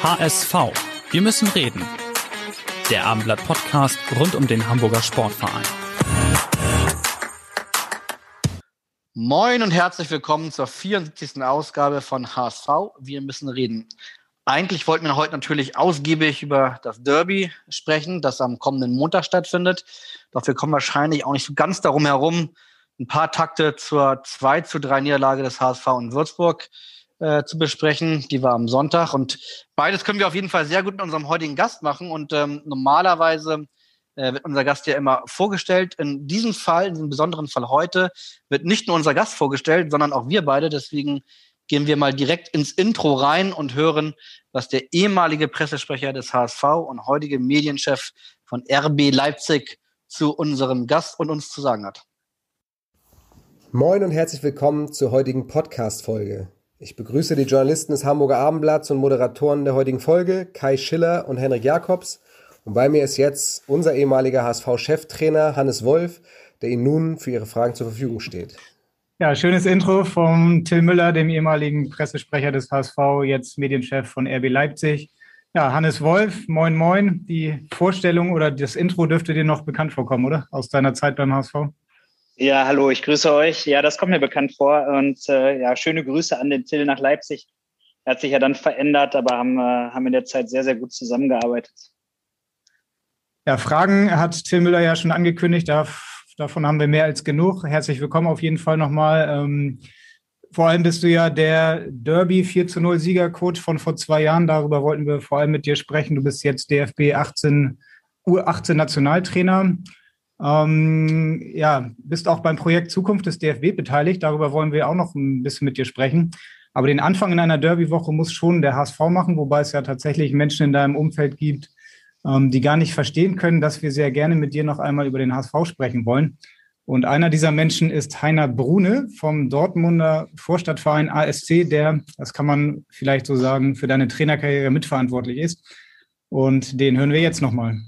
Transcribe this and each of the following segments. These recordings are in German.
HSV. Wir müssen reden. Der Abendblatt Podcast rund um den Hamburger Sportverein. Moin und herzlich willkommen zur 74. Ausgabe von HSV. Wir müssen reden. Eigentlich wollten wir heute natürlich ausgiebig über das Derby sprechen, das am kommenden Montag stattfindet. Doch wir kommen wahrscheinlich auch nicht so ganz darum herum, ein paar Takte zur 2 zu 3 Niederlage des HSV in Würzburg äh, zu besprechen. Die war am Sonntag. Und beides können wir auf jeden Fall sehr gut mit unserem heutigen Gast machen. Und ähm, normalerweise äh, wird unser Gast ja immer vorgestellt. In diesem Fall, in diesem besonderen Fall heute, wird nicht nur unser Gast vorgestellt, sondern auch wir beide. Deswegen gehen wir mal direkt ins Intro rein und hören, was der ehemalige Pressesprecher des HSV und heutige Medienchef von RB Leipzig zu unserem Gast und uns zu sagen hat. Moin und herzlich willkommen zur heutigen Podcast-Folge. Ich begrüße die Journalisten des Hamburger Abendblatts und Moderatoren der heutigen Folge, Kai Schiller und Henrik Jakobs. Und bei mir ist jetzt unser ehemaliger HSV-Cheftrainer Hannes Wolf, der Ihnen nun für Ihre Fragen zur Verfügung steht. Ja, schönes Intro vom Till Müller, dem ehemaligen Pressesprecher des HSV, jetzt Medienchef von RB Leipzig. Ja, Hannes Wolf, moin moin. Die Vorstellung oder das Intro dürfte dir noch bekannt vorkommen, oder? Aus deiner Zeit beim HSV? Ja, hallo, ich grüße euch. Ja, das kommt mir bekannt vor. Und äh, ja, schöne Grüße an den Till nach Leipzig. Er hat sich ja dann verändert, aber haben, äh, haben in der Zeit sehr, sehr gut zusammengearbeitet. Ja, Fragen hat Till Müller ja schon angekündigt. davon haben wir mehr als genug. Herzlich willkommen auf jeden Fall nochmal. Ähm, vor allem bist du ja der Derby 4 zu 0 Siegercoach von vor zwei Jahren. Darüber wollten wir vor allem mit dir sprechen. Du bist jetzt DFB 18, U18 Nationaltrainer. Ähm, ja, bist auch beim Projekt Zukunft des DFB beteiligt. Darüber wollen wir auch noch ein bisschen mit dir sprechen. Aber den Anfang in einer Derby-Woche muss schon der HSV machen, wobei es ja tatsächlich Menschen in deinem Umfeld gibt, ähm, die gar nicht verstehen können, dass wir sehr gerne mit dir noch einmal über den HSV sprechen wollen. Und einer dieser Menschen ist Heiner Brune vom Dortmunder Vorstadtverein ASC, der, das kann man vielleicht so sagen, für deine Trainerkarriere mitverantwortlich ist. Und den hören wir jetzt nochmal.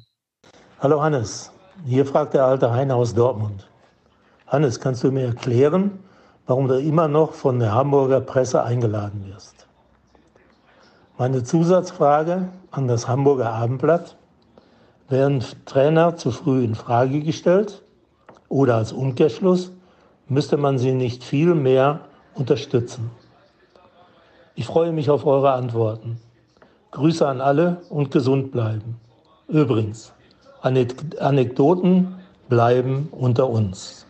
Hallo Hannes, hier fragt der alte Heiner aus Dortmund. Hannes, kannst du mir erklären, warum du immer noch von der Hamburger Presse eingeladen wirst? Meine Zusatzfrage an das Hamburger Abendblatt. Werden Trainer zu früh in Frage gestellt oder als Umkehrschluss müsste man sie nicht viel mehr unterstützen? Ich freue mich auf eure Antworten. Grüße an alle und gesund bleiben. Übrigens, Anekdoten bleiben unter uns.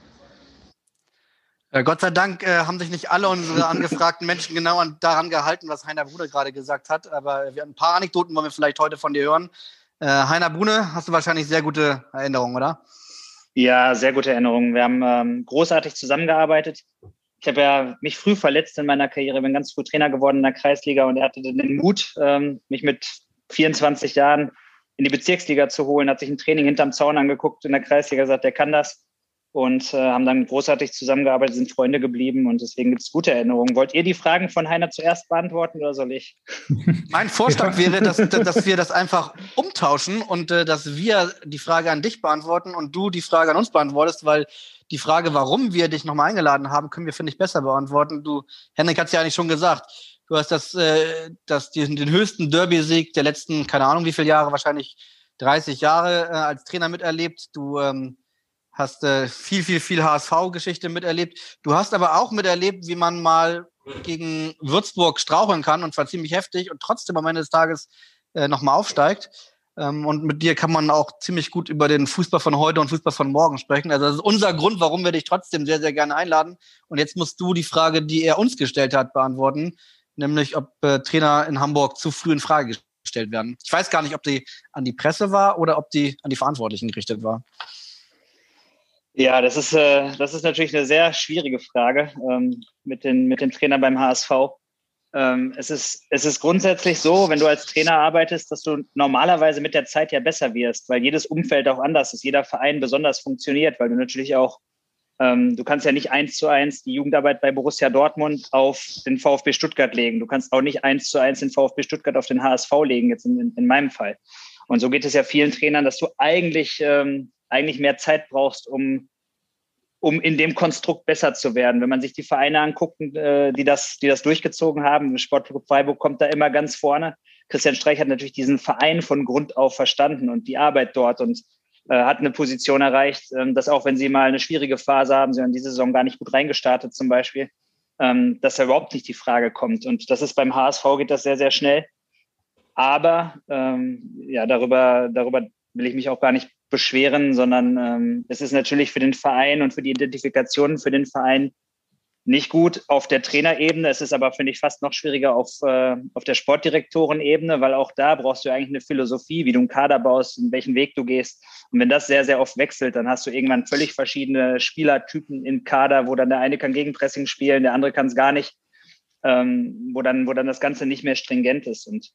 Äh, Gott sei Dank äh, haben sich nicht alle unsere angefragten Menschen genau an, daran gehalten, was Heiner Bruder gerade gesagt hat. Aber wir, ein paar Anekdoten wollen wir vielleicht heute von dir hören. Äh, Heiner Brune, hast du wahrscheinlich sehr gute Erinnerungen, oder? Ja, sehr gute Erinnerungen. Wir haben ähm, großartig zusammengearbeitet. Ich habe ja mich früh verletzt in meiner Karriere, bin ganz früh Trainer geworden in der Kreisliga und er hatte den Mut, ähm, mich mit 24 Jahren in die Bezirksliga zu holen, hat sich ein Training hinterm Zaun angeguckt in der Kreisliga, gesagt, der kann das und äh, haben dann großartig zusammengearbeitet, sind Freunde geblieben und deswegen gibt es gute Erinnerungen. Wollt ihr die Fragen von Heiner zuerst beantworten oder soll ich? Mein Vorschlag wäre, dass, dass wir das einfach umtauschen und äh, dass wir die Frage an dich beantworten und du die Frage an uns beantwortest, weil die Frage, warum wir dich nochmal eingeladen haben, können wir, finde ich, besser beantworten. Du, Henrik hat es ja eigentlich schon gesagt. Du hast das, äh, das, den, den höchsten Derby-Sieg der letzten, keine Ahnung wie viele Jahre, wahrscheinlich 30 Jahre äh, als Trainer miterlebt. Du ähm, hast äh, viel, viel, viel HSV-Geschichte miterlebt. Du hast aber auch miterlebt, wie man mal gegen Würzburg straucheln kann und zwar ziemlich heftig und trotzdem am Ende des Tages äh, nochmal aufsteigt. Ähm, und mit dir kann man auch ziemlich gut über den Fußball von heute und Fußball von morgen sprechen. Also das ist unser Grund, warum wir dich trotzdem sehr, sehr gerne einladen. Und jetzt musst du die Frage, die er uns gestellt hat, beantworten, nämlich ob äh, Trainer in Hamburg zu früh in Frage gestellt werden. Ich weiß gar nicht, ob die an die Presse war oder ob die an die Verantwortlichen gerichtet war. Ja, das ist, äh, das ist natürlich eine sehr schwierige Frage ähm, mit, den, mit dem Trainer beim HSV. Ähm, es, ist, es ist grundsätzlich so, wenn du als Trainer arbeitest, dass du normalerweise mit der Zeit ja besser wirst, weil jedes Umfeld auch anders ist, jeder Verein besonders funktioniert, weil du natürlich auch, ähm, du kannst ja nicht eins zu eins die Jugendarbeit bei Borussia Dortmund auf den VfB Stuttgart legen. Du kannst auch nicht eins zu eins den VfB Stuttgart auf den HSV legen, jetzt in, in, in meinem Fall. Und so geht es ja vielen Trainern, dass du eigentlich, ähm, eigentlich mehr Zeit brauchst, um um in dem Konstrukt besser zu werden. Wenn man sich die Vereine anguckt, äh, die das, die das durchgezogen haben, Sportclub Freiburg kommt da immer ganz vorne. Christian Streich hat natürlich diesen Verein von Grund auf verstanden und die Arbeit dort und hat eine Position erreicht, äh, dass auch wenn sie mal eine schwierige Phase haben, sie haben diese Saison gar nicht gut reingestartet zum Beispiel, ähm, dass da überhaupt nicht die Frage kommt. Und das ist beim HSV geht das sehr, sehr schnell. Aber ähm, ja, darüber, darüber will ich mich auch gar nicht beschweren, sondern ähm, es ist natürlich für den Verein und für die Identifikation für den Verein nicht gut auf der Trainerebene. Es ist aber, finde ich, fast noch schwieriger auf, äh, auf der Sportdirektorenebene, weil auch da brauchst du eigentlich eine Philosophie, wie du einen Kader baust, in welchen Weg du gehst. Und wenn das sehr, sehr oft wechselt, dann hast du irgendwann völlig verschiedene Spielertypen im Kader, wo dann der eine kann Gegenpressing spielen, der andere kann es gar nicht, ähm, wo, dann, wo dann das Ganze nicht mehr stringent ist. Und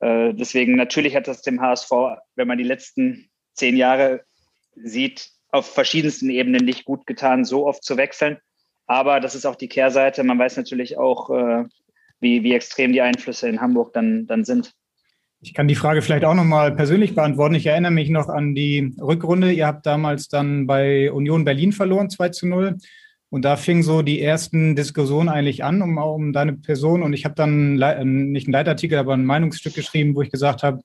äh, deswegen natürlich hat das dem HSV, wenn man die letzten zehn Jahre sieht, auf verschiedensten Ebenen nicht gut getan, so oft zu wechseln. Aber das ist auch die Kehrseite. Man weiß natürlich auch, äh, wie, wie extrem die Einflüsse in Hamburg dann, dann sind. Ich kann die Frage vielleicht auch nochmal persönlich beantworten. Ich erinnere mich noch an die Rückrunde. Ihr habt damals dann bei Union Berlin verloren, 2 zu 0. Und da fingen so die ersten Diskussionen eigentlich an um, um deine Person. Und ich habe dann nicht einen Leitartikel, aber ein Meinungsstück geschrieben, wo ich gesagt habe,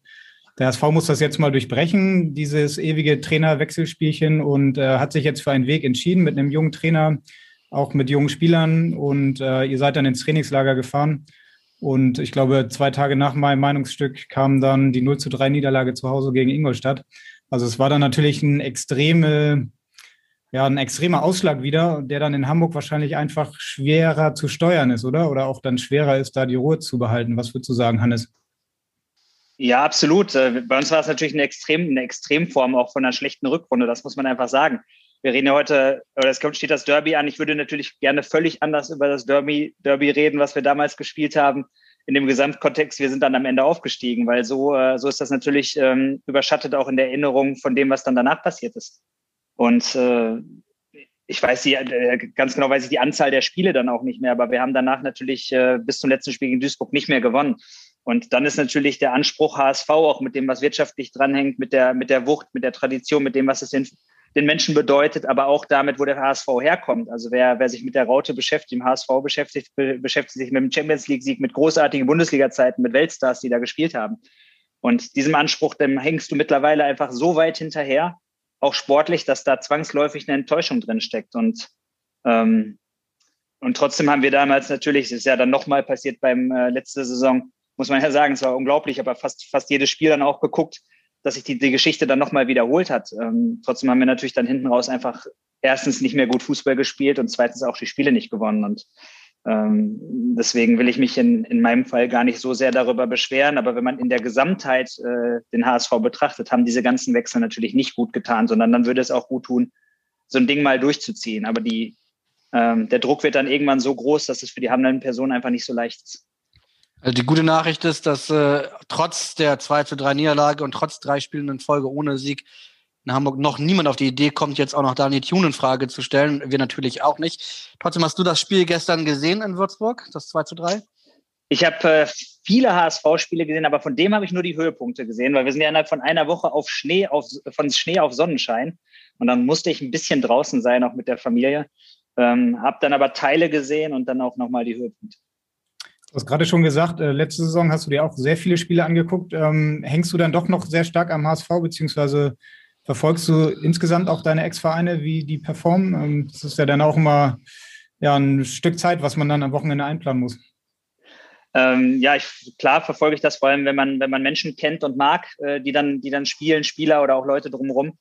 der HSV muss das jetzt mal durchbrechen, dieses ewige Trainerwechselspielchen und äh, hat sich jetzt für einen Weg entschieden mit einem jungen Trainer, auch mit jungen Spielern und äh, ihr seid dann ins Trainingslager gefahren. Und ich glaube, zwei Tage nach meinem Meinungsstück kam dann die 0 zu 3 Niederlage zu Hause gegen Ingolstadt. Also es war dann natürlich ein extreme, ja, ein extremer Ausschlag wieder, der dann in Hamburg wahrscheinlich einfach schwerer zu steuern ist, oder? Oder auch dann schwerer ist, da die Ruhe zu behalten. Was würdest du sagen, Hannes? Ja, absolut. Äh, bei uns war es natürlich eine, Extrem, eine Extremform auch von einer schlechten Rückrunde, das muss man einfach sagen. Wir reden ja heute, oder es steht das Derby an. Ich würde natürlich gerne völlig anders über das Derby, Derby reden, was wir damals gespielt haben. In dem Gesamtkontext, wir sind dann am Ende aufgestiegen, weil so, äh, so ist das natürlich ähm, überschattet auch in der Erinnerung von dem, was dann danach passiert ist. Und äh, ich weiß die, äh, ganz genau weiß ich die Anzahl der Spiele dann auch nicht mehr, aber wir haben danach natürlich äh, bis zum letzten Spiel gegen Duisburg nicht mehr gewonnen. Und dann ist natürlich der Anspruch HSV auch mit dem, was wirtschaftlich dranhängt, mit der, mit der Wucht, mit der Tradition, mit dem, was es den, den Menschen bedeutet, aber auch damit, wo der HSV herkommt. Also wer, wer sich mit der Raute beschäftigt, im HSV beschäftigt, be, beschäftigt sich mit dem Champions League-Sieg, mit großartigen Bundesliga-Zeiten, mit Weltstars, die da gespielt haben. Und diesem Anspruch, dem hängst du mittlerweile einfach so weit hinterher, auch sportlich, dass da zwangsläufig eine Enttäuschung drin steckt. Und ähm, und trotzdem haben wir damals natürlich, das ist ja dann nochmal passiert beim äh, letzte Saison, muss man ja sagen, es war unglaublich, aber fast, fast jedes Spiel dann auch geguckt, dass sich die, die Geschichte dann nochmal wiederholt hat. Ähm, trotzdem haben wir natürlich dann hinten raus einfach erstens nicht mehr gut Fußball gespielt und zweitens auch die Spiele nicht gewonnen. Und ähm, deswegen will ich mich in, in meinem Fall gar nicht so sehr darüber beschweren. Aber wenn man in der Gesamtheit äh, den HSV betrachtet, haben diese ganzen Wechsel natürlich nicht gut getan, sondern dann würde es auch gut tun, so ein Ding mal durchzuziehen. Aber die, ähm, der Druck wird dann irgendwann so groß, dass es für die handelnden Personen einfach nicht so leicht ist. Also die gute Nachricht ist, dass äh, trotz der 2 zu 3 Niederlage und trotz drei Spielen in Folge ohne Sieg in Hamburg noch niemand auf die Idee kommt, jetzt auch noch Daniel Thune in Frage zu stellen. Wir natürlich auch nicht. Trotzdem hast du das Spiel gestern gesehen in Würzburg, das 2 zu 3? Ich habe äh, viele HSV-Spiele gesehen, aber von dem habe ich nur die Höhepunkte gesehen, weil wir sind ja innerhalb von einer Woche auf Schnee, auf, von Schnee auf Sonnenschein. Und dann musste ich ein bisschen draußen sein, auch mit der Familie. Ähm, habe dann aber Teile gesehen und dann auch nochmal die Höhepunkte. Du hast gerade schon gesagt, äh, letzte Saison hast du dir auch sehr viele Spiele angeguckt. Ähm, hängst du dann doch noch sehr stark am HSV, beziehungsweise verfolgst du insgesamt auch deine Ex-Vereine, wie die performen? Ähm, das ist ja dann auch immer ja, ein Stück Zeit, was man dann am Wochenende einplanen muss. Ähm, ja, ich, klar verfolge ich das vor allem, wenn man, wenn man Menschen kennt und mag, äh, die, dann, die dann spielen, Spieler oder auch Leute drumherum.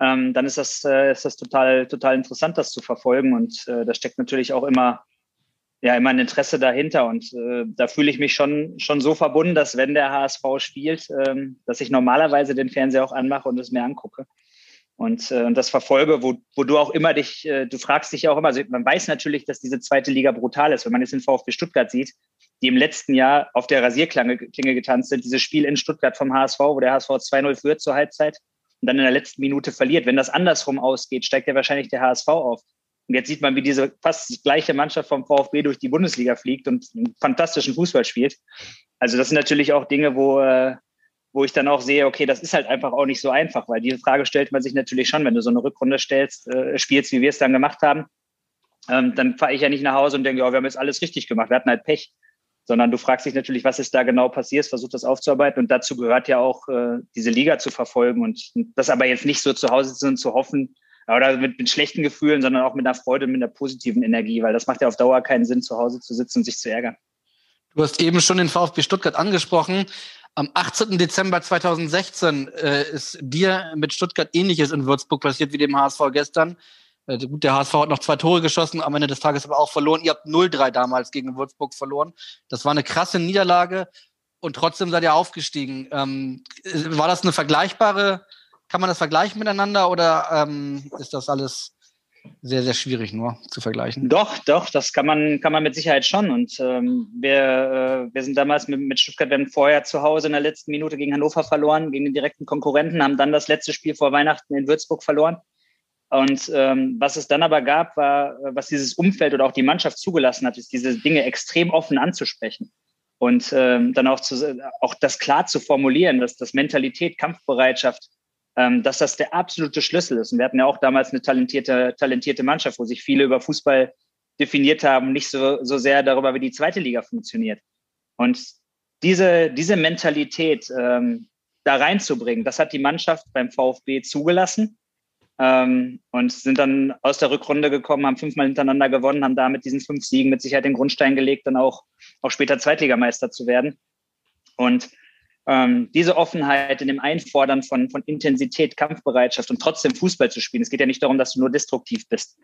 Ähm, dann ist das, äh, ist das total, total interessant, das zu verfolgen. Und äh, da steckt natürlich auch immer ja immer ein Interesse dahinter. Und äh, da fühle ich mich schon, schon so verbunden, dass wenn der HSV spielt, ähm, dass ich normalerweise den Fernseher auch anmache und es mir angucke. Und, äh, und das verfolge, wo, wo du auch immer dich, äh, du fragst dich ja auch immer, also man weiß natürlich, dass diese zweite Liga brutal ist. Wenn man jetzt den VfB Stuttgart sieht, die im letzten Jahr auf der Rasierklinge getanzt sind. Dieses Spiel in Stuttgart vom HSV, wo der HSV 2-0 führt zur Halbzeit und dann in der letzten Minute verliert. Wenn das andersrum ausgeht, steigt ja wahrscheinlich der HSV auf. Und jetzt sieht man, wie diese fast gleiche Mannschaft vom VfB durch die Bundesliga fliegt und einen fantastischen Fußball spielt. Also das sind natürlich auch Dinge, wo, äh, wo ich dann auch sehe, okay, das ist halt einfach auch nicht so einfach, weil diese Frage stellt man sich natürlich schon, wenn du so eine Rückrunde stellst, äh, spielst, wie wir es dann gemacht haben. Ähm, dann fahre ich ja nicht nach Hause und denke, ja, wir haben jetzt alles richtig gemacht, wir hatten halt Pech. Sondern du fragst dich natürlich, was ist da genau passiert, versuchst das aufzuarbeiten. Und dazu gehört ja auch, äh, diese Liga zu verfolgen und das aber jetzt nicht so zu Hause zu, zu hoffen, oder mit, mit schlechten Gefühlen, sondern auch mit einer Freude, mit einer positiven Energie, weil das macht ja auf Dauer keinen Sinn, zu Hause zu sitzen und sich zu ärgern. Du hast eben schon den VfB Stuttgart angesprochen. Am 18. Dezember 2016 äh, ist dir mit Stuttgart ähnliches in Würzburg passiert wie dem HSV gestern. Äh, gut, der HSV hat noch zwei Tore geschossen, am Ende des Tages aber auch verloren. Ihr habt 0-3 damals gegen Würzburg verloren. Das war eine krasse Niederlage und trotzdem seid ihr aufgestiegen. Ähm, war das eine vergleichbare kann man das vergleichen miteinander oder ähm, ist das alles sehr, sehr schwierig nur zu vergleichen? Doch, doch, das kann man, kann man mit Sicherheit schon. Und ähm, wir, äh, wir sind damals mit, mit Stuttgart, wir haben vorher zu Hause in der letzten Minute gegen Hannover verloren, gegen den direkten Konkurrenten, haben dann das letzte Spiel vor Weihnachten in Würzburg verloren. Und ähm, was es dann aber gab, war, was dieses Umfeld oder auch die Mannschaft zugelassen hat, ist diese Dinge extrem offen anzusprechen und ähm, dann auch, zu, auch das klar zu formulieren, dass das Mentalität, Kampfbereitschaft, dass das der absolute Schlüssel ist. Und wir hatten ja auch damals eine talentierte, talentierte Mannschaft, wo sich viele über Fußball definiert haben, nicht so, so sehr darüber, wie die zweite Liga funktioniert. Und diese, diese Mentalität ähm, da reinzubringen, das hat die Mannschaft beim VfB zugelassen ähm, und sind dann aus der Rückrunde gekommen, haben fünfmal hintereinander gewonnen, haben da mit diesen fünf Siegen mit Sicherheit den Grundstein gelegt, dann auch, auch später Zweitligameister zu werden. Und ähm, diese Offenheit in dem Einfordern von, von Intensität, Kampfbereitschaft und trotzdem Fußball zu spielen. Es geht ja nicht darum, dass du nur destruktiv bist.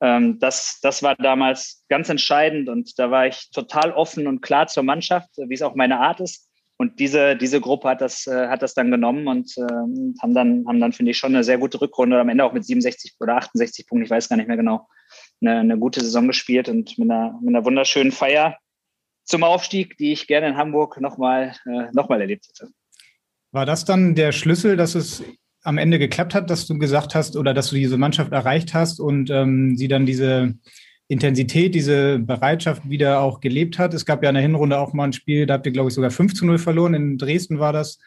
Ähm, das, das war damals ganz entscheidend und da war ich total offen und klar zur Mannschaft, wie es auch meine Art ist. Und diese, diese Gruppe hat das, äh, hat das dann genommen und äh, haben dann, haben dann, finde ich, schon eine sehr gute Rückrunde, am Ende auch mit 67 oder 68 Punkten, ich weiß gar nicht mehr genau, eine, eine gute Saison gespielt und mit einer, mit einer wunderschönen Feier zum Aufstieg, die ich gerne in Hamburg nochmal äh, noch erlebt hätte. War das dann der Schlüssel, dass es am Ende geklappt hat, dass du gesagt hast oder dass du diese Mannschaft erreicht hast und ähm, sie dann diese Intensität, diese Bereitschaft wieder auch gelebt hat? Es gab ja in der Hinrunde auch mal ein Spiel, da habt ihr, glaube ich, sogar 5 zu 0 verloren. In Dresden war das.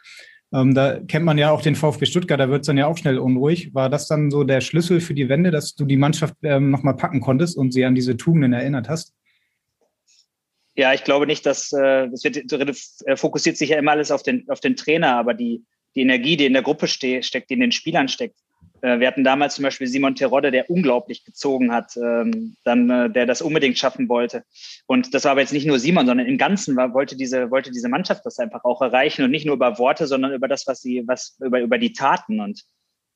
Ähm, da kennt man ja auch den VfB Stuttgart, da wird es dann ja auch schnell unruhig. War das dann so der Schlüssel für die Wende, dass du die Mannschaft ähm, nochmal packen konntest und sie an diese Tugenden erinnert hast? Ja, ich glaube nicht, dass äh, das wird, äh, fokussiert sich ja immer alles auf den, auf den Trainer, aber die, die Energie, die in der Gruppe ste steckt, die in den Spielern steckt. Äh, wir hatten damals zum Beispiel Simon Terodde, der unglaublich gezogen hat, ähm, dann, äh, der das unbedingt schaffen wollte. Und das war aber jetzt nicht nur Simon, sondern im Ganzen war, wollte diese, wollte diese Mannschaft das einfach auch erreichen und nicht nur über Worte, sondern über das, was sie, was, über, über die Taten. Und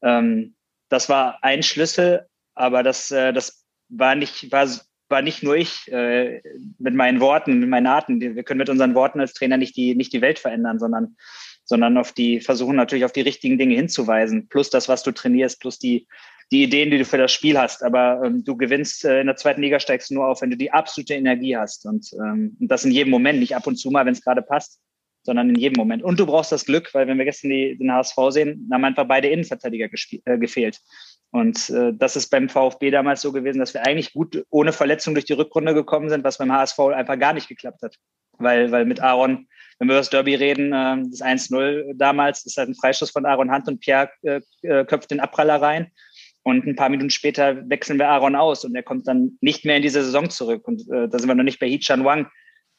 ähm, das war ein Schlüssel, aber das, äh, das war nicht, war war nicht nur ich äh, mit meinen Worten, mit meinen Arten. Wir können mit unseren Worten als Trainer nicht die, nicht die Welt verändern, sondern, sondern auf die, versuchen natürlich auf die richtigen Dinge hinzuweisen. Plus das, was du trainierst, plus die, die Ideen, die du für das Spiel hast. Aber ähm, du gewinnst äh, in der zweiten Liga steigst nur auf, wenn du die absolute Energie hast. Und, ähm, und das in jedem Moment, nicht ab und zu mal, wenn es gerade passt, sondern in jedem Moment. Und du brauchst das Glück, weil wenn wir gestern die, den HSV sehen, haben einfach beide Innenverteidiger äh, gefehlt. Und äh, das ist beim VfB damals so gewesen, dass wir eigentlich gut ohne Verletzung durch die Rückrunde gekommen sind, was beim HSV einfach gar nicht geklappt hat. Weil, weil mit Aaron, wenn wir über das Derby reden, äh, das 1-0 damals, ist halt ein Freistoß von Aaron Hand und Pierre äh, äh, köpft den Abpraller rein. Und ein paar Minuten später wechseln wir Aaron aus und er kommt dann nicht mehr in diese Saison zurück. Und äh, da sind wir noch nicht bei Hee-Chan Wang,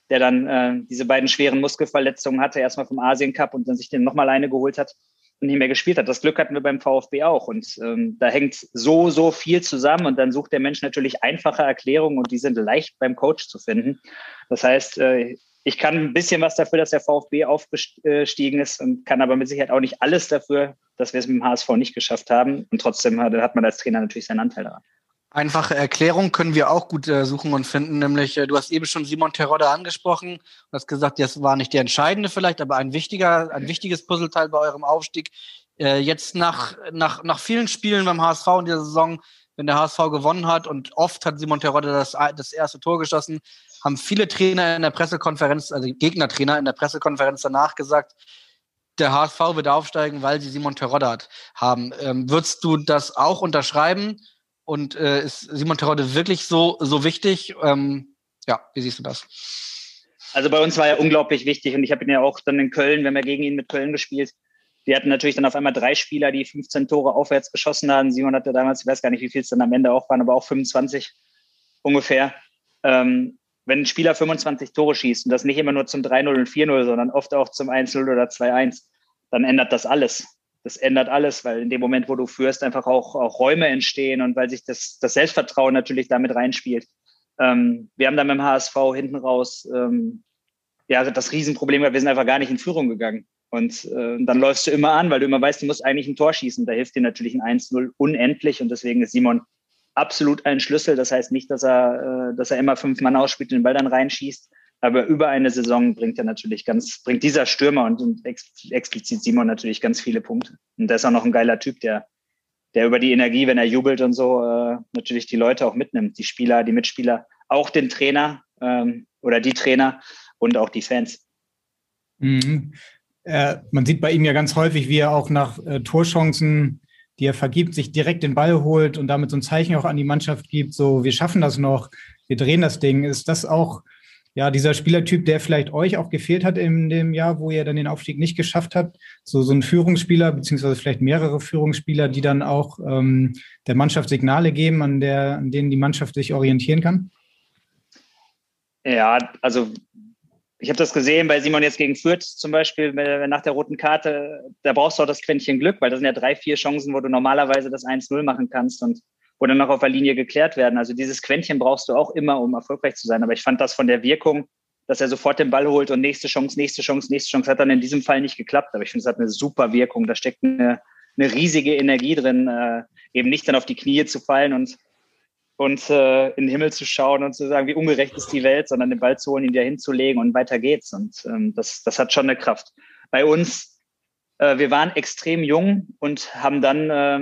der dann äh, diese beiden schweren Muskelverletzungen hatte, erstmal vom Asien Cup und dann sich den nochmal eine geholt hat nicht mehr gespielt hat. Das Glück hatten wir beim VfB auch. Und ähm, da hängt so, so viel zusammen. Und dann sucht der Mensch natürlich einfache Erklärungen und die sind leicht beim Coach zu finden. Das heißt, äh, ich kann ein bisschen was dafür, dass der VfB aufgestiegen ist und kann aber mit Sicherheit auch nicht alles dafür, dass wir es mit dem HSV nicht geschafft haben. Und trotzdem hat, hat man als Trainer natürlich seinen Anteil daran. Einfache Erklärung können wir auch gut äh, suchen und finden, nämlich äh, du hast eben schon Simon Terodde angesprochen, du hast gesagt, das war nicht der entscheidende vielleicht, aber ein wichtiger, ein wichtiges Puzzleteil bei eurem Aufstieg. Äh, jetzt nach, nach, nach vielen Spielen beim HSV in dieser Saison wenn der HSV gewonnen hat und oft hat Simon Terodde das, das erste Tor geschossen, haben viele Trainer in der Pressekonferenz, also Gegnertrainer in der Pressekonferenz danach gesagt, der HSV wird aufsteigen, weil sie Simon Terodde haben. Ähm, würdest du das auch unterschreiben? Und äh, ist Simon Terodde wirklich so, so wichtig? Ähm, ja, wie siehst du das? Also bei uns war er unglaublich wichtig und ich habe ihn ja auch dann in Köln, wir haben ja gegen ihn mit Köln gespielt. Wir hatten natürlich dann auf einmal drei Spieler, die 15 Tore aufwärts geschossen haben. Simon hatte damals, ich weiß gar nicht, wie viel es dann am Ende auch waren, aber auch 25 ungefähr. Ähm, wenn ein Spieler 25 Tore schießt und das nicht immer nur zum 3-0 und 4-0, sondern oft auch zum 1-0 oder 2-1, dann ändert das alles. Das ändert alles, weil in dem Moment, wo du führst, einfach auch, auch Räume entstehen und weil sich das, das Selbstvertrauen natürlich damit reinspielt. Ähm, wir haben dann dem HSV hinten raus ähm, ja, das Riesenproblem wir sind einfach gar nicht in Führung gegangen. Und äh, dann läufst du immer an, weil du immer weißt, du musst eigentlich ein Tor schießen. Da hilft dir natürlich ein 1-0 unendlich und deswegen ist Simon absolut ein Schlüssel. Das heißt nicht, dass er, äh, dass er immer fünf Mann ausspielt und den Ball dann reinschießt. Aber über eine Saison bringt er natürlich ganz, bringt dieser Stürmer und, ex, explizit Simon natürlich ganz viele Punkte. Und der ist auch noch ein geiler Typ, der, der über die Energie, wenn er jubelt und so, äh, natürlich die Leute auch mitnimmt, die Spieler, die Mitspieler, auch den Trainer ähm, oder die Trainer und auch die Fans. Mhm. Äh, man sieht bei ihm ja ganz häufig, wie er auch nach äh, Torchancen, die er vergibt, sich direkt den Ball holt und damit so ein Zeichen auch an die Mannschaft gibt, so wir schaffen das noch, wir drehen das Ding. Ist das auch ja, dieser Spielertyp, der vielleicht euch auch gefehlt hat in dem Jahr, wo ihr dann den Aufstieg nicht geschafft habt, so, so ein Führungsspieler, beziehungsweise vielleicht mehrere Führungsspieler, die dann auch ähm, der Mannschaft Signale geben, an, der, an denen die Mannschaft sich orientieren kann? Ja, also ich habe das gesehen bei Simon jetzt gegen Fürth zum Beispiel nach der roten Karte. Da brauchst du auch das Quäntchen Glück, weil das sind ja drei, vier Chancen, wo du normalerweise das 1-0 machen kannst und dann noch auf der Linie geklärt werden. Also dieses Quäntchen brauchst du auch immer, um erfolgreich zu sein. Aber ich fand das von der Wirkung, dass er sofort den Ball holt und nächste Chance, nächste Chance, nächste Chance, hat dann in diesem Fall nicht geklappt. Aber ich finde, es hat eine super Wirkung. Da steckt eine, eine riesige Energie drin, äh, eben nicht dann auf die Knie zu fallen und und äh, in den Himmel zu schauen und zu sagen, wie ungerecht ist die Welt, sondern den Ball zu holen, ihn wieder hinzulegen und weiter geht's. Und ähm, das, das hat schon eine Kraft. Bei uns, äh, wir waren extrem jung und haben dann, äh,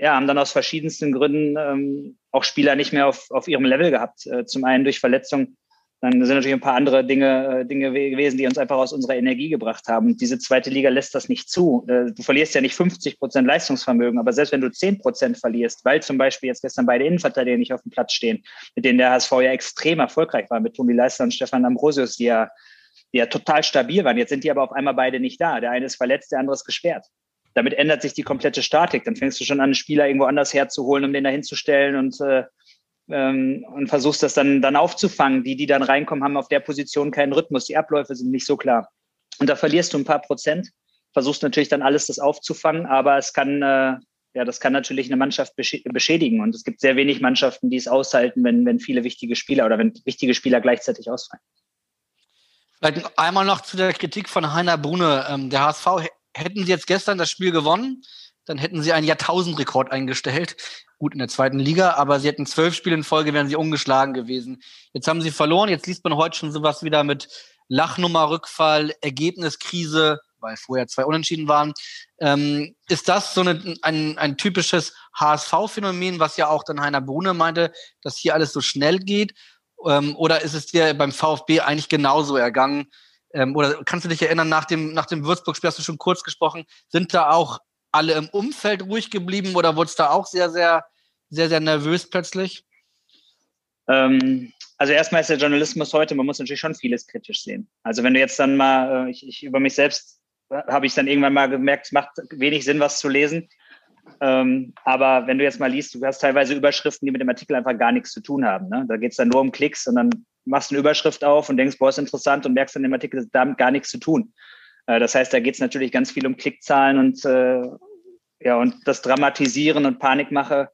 ja, haben dann aus verschiedensten Gründen ähm, auch Spieler nicht mehr auf, auf ihrem Level gehabt. Äh, zum einen durch Verletzung, dann sind natürlich ein paar andere Dinge, äh, Dinge gewesen, die uns einfach aus unserer Energie gebracht haben. Diese zweite Liga lässt das nicht zu. Äh, du verlierst ja nicht 50 Prozent Leistungsvermögen, aber selbst wenn du 10 Prozent verlierst, weil zum Beispiel jetzt gestern beide Innenverteidiger nicht auf dem Platz stehen, mit denen der HSV ja extrem erfolgreich war, mit Tobi Leister und Stefan Ambrosius, die ja, die ja total stabil waren. Jetzt sind die aber auf einmal beide nicht da. Der eine ist verletzt, der andere ist gesperrt. Damit ändert sich die komplette Statik. Dann fängst du schon an, einen Spieler irgendwo anders herzuholen, um den da hinzustellen und äh, ähm, und versuchst das dann, dann aufzufangen. Die, die dann reinkommen, haben auf der Position keinen Rhythmus. Die Abläufe sind nicht so klar. Und da verlierst du ein paar Prozent, versuchst natürlich dann alles das aufzufangen, aber es kann, äh, ja, das kann natürlich eine Mannschaft beschädigen. Und es gibt sehr wenig Mannschaften, die es aushalten, wenn, wenn viele wichtige Spieler oder wenn wichtige Spieler gleichzeitig ausfallen. Vielleicht einmal noch zu der Kritik von Heiner Brune. Ähm, der HSV, hätten sie jetzt gestern das Spiel gewonnen, dann hätten sie einen Jahrtausendrekord eingestellt gut in der zweiten Liga, aber sie hätten zwölf Spiele in Folge, wären sie ungeschlagen gewesen. Jetzt haben sie verloren, jetzt liest man heute schon sowas wieder mit Lachnummer-Rückfall, Ergebniskrise, weil vorher zwei Unentschieden waren. Ähm, ist das so eine, ein, ein typisches HSV-Phänomen, was ja auch dann Heiner Brune meinte, dass hier alles so schnell geht? Ähm, oder ist es dir beim VfB eigentlich genauso ergangen? Ähm, oder kannst du dich erinnern, nach dem, nach dem Würzburg-Spiel hast du schon kurz gesprochen, sind da auch alle im Umfeld ruhig geblieben oder wurde es da auch sehr, sehr sehr, sehr nervös plötzlich? Ähm, also erstmal ist der Journalismus heute, man muss natürlich schon vieles kritisch sehen. Also wenn du jetzt dann mal, äh, ich, ich über mich selbst äh, habe ich dann irgendwann mal gemerkt, es macht wenig Sinn, was zu lesen. Ähm, aber wenn du jetzt mal liest, du hast teilweise Überschriften, die mit dem Artikel einfach gar nichts zu tun haben. Ne? Da geht es dann nur um Klicks und dann machst eine Überschrift auf und denkst, boah, ist interessant und merkst dann dem Artikel, das hat damit gar nichts zu tun. Äh, das heißt, da geht es natürlich ganz viel um Klickzahlen und äh, ja, und das Dramatisieren und Panikmache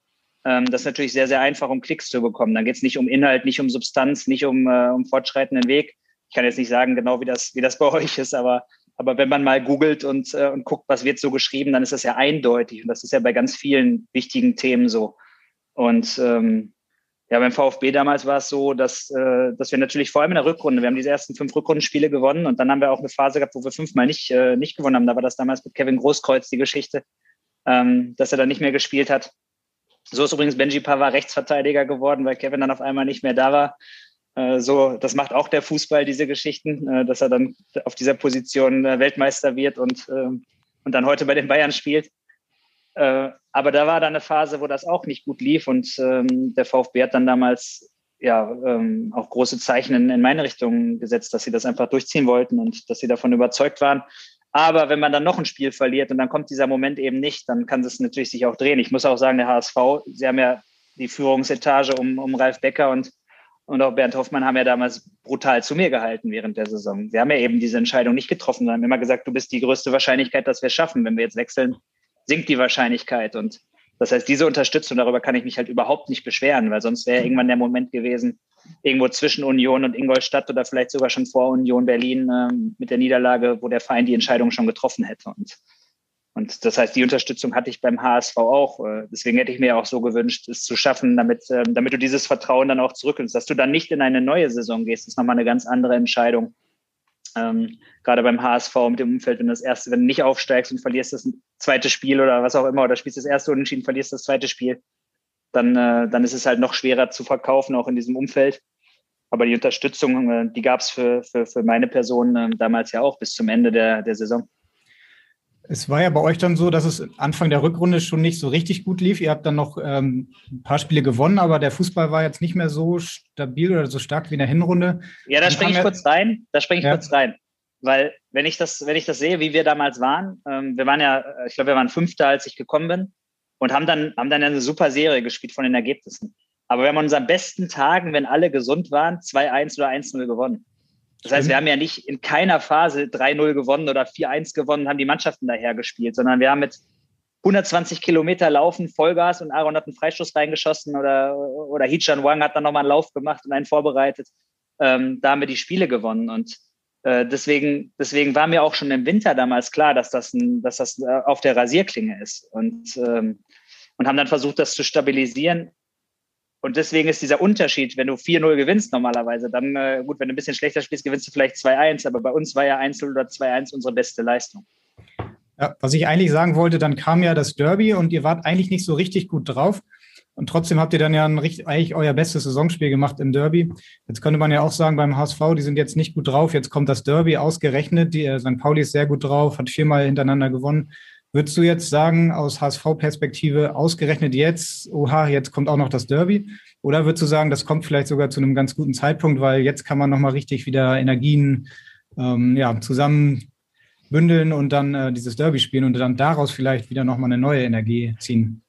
ähm, das ist natürlich sehr, sehr einfach, um Klicks zu bekommen. Dann geht es nicht um Inhalt, nicht um Substanz, nicht um, äh, um fortschreitenden Weg. Ich kann jetzt nicht sagen genau, wie das, wie das bei euch ist, aber, aber wenn man mal googelt und, äh, und guckt, was wird so geschrieben, dann ist das ja eindeutig. Und das ist ja bei ganz vielen wichtigen Themen so. Und ähm, ja, beim VfB damals war es so, dass, äh, dass wir natürlich vor allem in der Rückrunde, wir haben diese ersten fünf Rückrundenspiele gewonnen und dann haben wir auch eine Phase gehabt, wo wir fünfmal nicht, äh, nicht gewonnen haben. Da war das damals mit Kevin Großkreuz die Geschichte, ähm, dass er dann nicht mehr gespielt hat. So ist übrigens Benji Pavard Rechtsverteidiger geworden, weil Kevin dann auf einmal nicht mehr da war. Äh, so, das macht auch der Fußball, diese Geschichten, äh, dass er dann auf dieser Position äh, Weltmeister wird und, ähm, und dann heute bei den Bayern spielt. Aber da war dann eine Phase, wo das auch nicht gut lief und ähm, der VfB hat dann damals ja ähm, auch große Zeichen in, in meine Richtung gesetzt, dass sie das einfach durchziehen wollten und dass sie davon überzeugt waren. Aber wenn man dann noch ein Spiel verliert und dann kommt dieser Moment eben nicht, dann kann es natürlich sich auch drehen. Ich muss auch sagen, der HSV, sie haben ja die Führungsetage um, um Ralf Becker und und auch Bernd Hoffmann haben ja damals brutal zu mir gehalten während der Saison. Sie haben ja eben diese Entscheidung nicht getroffen, sondern immer gesagt, du bist die größte Wahrscheinlichkeit, dass wir es schaffen. Wenn wir jetzt wechseln, sinkt die Wahrscheinlichkeit. Und das heißt, diese Unterstützung, darüber kann ich mich halt überhaupt nicht beschweren, weil sonst wäre irgendwann der Moment gewesen, irgendwo zwischen Union und Ingolstadt oder vielleicht sogar schon vor Union Berlin ähm, mit der Niederlage, wo der Verein die Entscheidung schon getroffen hätte. Und und das heißt, die Unterstützung hatte ich beim HSV auch. Äh, deswegen hätte ich mir auch so gewünscht, es zu schaffen, damit, ähm, damit du dieses Vertrauen dann auch zurücknimmst. Dass du dann nicht in eine neue Saison gehst, ist nochmal eine ganz andere Entscheidung. Ähm, gerade beim HSV mit dem Umfeld, wenn das erste, wenn du nicht aufsteigst und verlierst das zweite Spiel oder was auch immer, oder spielst das erste Unentschieden, verlierst das zweite Spiel, dann, äh, dann ist es halt noch schwerer zu verkaufen, auch in diesem Umfeld. Aber die Unterstützung, äh, die gab es für, für, für meine Person äh, damals ja auch bis zum Ende der, der Saison. Es war ja bei euch dann so, dass es Anfang der Rückrunde schon nicht so richtig gut lief. Ihr habt dann noch ähm, ein paar Spiele gewonnen, aber der Fußball war jetzt nicht mehr so stabil oder so stark wie in der Hinrunde. Ja, da springe ich kurz rein. Da springe ich ja. kurz rein. Weil wenn ich das, wenn ich das sehe, wie wir damals waren, ähm, wir waren ja, ich glaube, wir waren Fünfter, als ich gekommen bin und haben dann, haben dann eine super Serie gespielt von den Ergebnissen. Aber wir haben an unseren besten Tagen, wenn alle gesund waren, 2-1 oder 1-0 gewonnen. Das heißt, wir haben ja nicht in keiner Phase 3-0 gewonnen oder 4-1 gewonnen, haben die Mannschaften daher gespielt, sondern wir haben mit 120 Kilometer laufen, Vollgas und Aaron hat einen Freistoß reingeschossen oder, oder Hichan Wang hat dann nochmal einen Lauf gemacht und einen vorbereitet. Ähm, da haben wir die Spiele gewonnen und äh, deswegen, deswegen war mir auch schon im Winter damals klar, dass das, ein, dass das äh, auf der Rasierklinge ist und, ähm, und haben dann versucht, das zu stabilisieren. Und deswegen ist dieser Unterschied, wenn du 4-0 gewinnst normalerweise, dann, äh, gut, wenn du ein bisschen schlechter spielst, gewinnst du vielleicht 2-1, aber bei uns war ja 1 oder 2-1 unsere beste Leistung. Ja, was ich eigentlich sagen wollte, dann kam ja das Derby und ihr wart eigentlich nicht so richtig gut drauf. Und trotzdem habt ihr dann ja ein, eigentlich euer bestes Saisonspiel gemacht im Derby. Jetzt könnte man ja auch sagen, beim HSV, die sind jetzt nicht gut drauf. Jetzt kommt das Derby ausgerechnet. Die, äh, St. Pauli ist sehr gut drauf, hat viermal hintereinander gewonnen. Würdest du jetzt sagen, aus HSV-Perspektive ausgerechnet jetzt, oha, jetzt kommt auch noch das Derby? Oder würdest du sagen, das kommt vielleicht sogar zu einem ganz guten Zeitpunkt, weil jetzt kann man nochmal richtig wieder Energien ähm, ja, zusammen bündeln und dann äh, dieses Derby spielen und dann daraus vielleicht wieder nochmal eine neue Energie ziehen?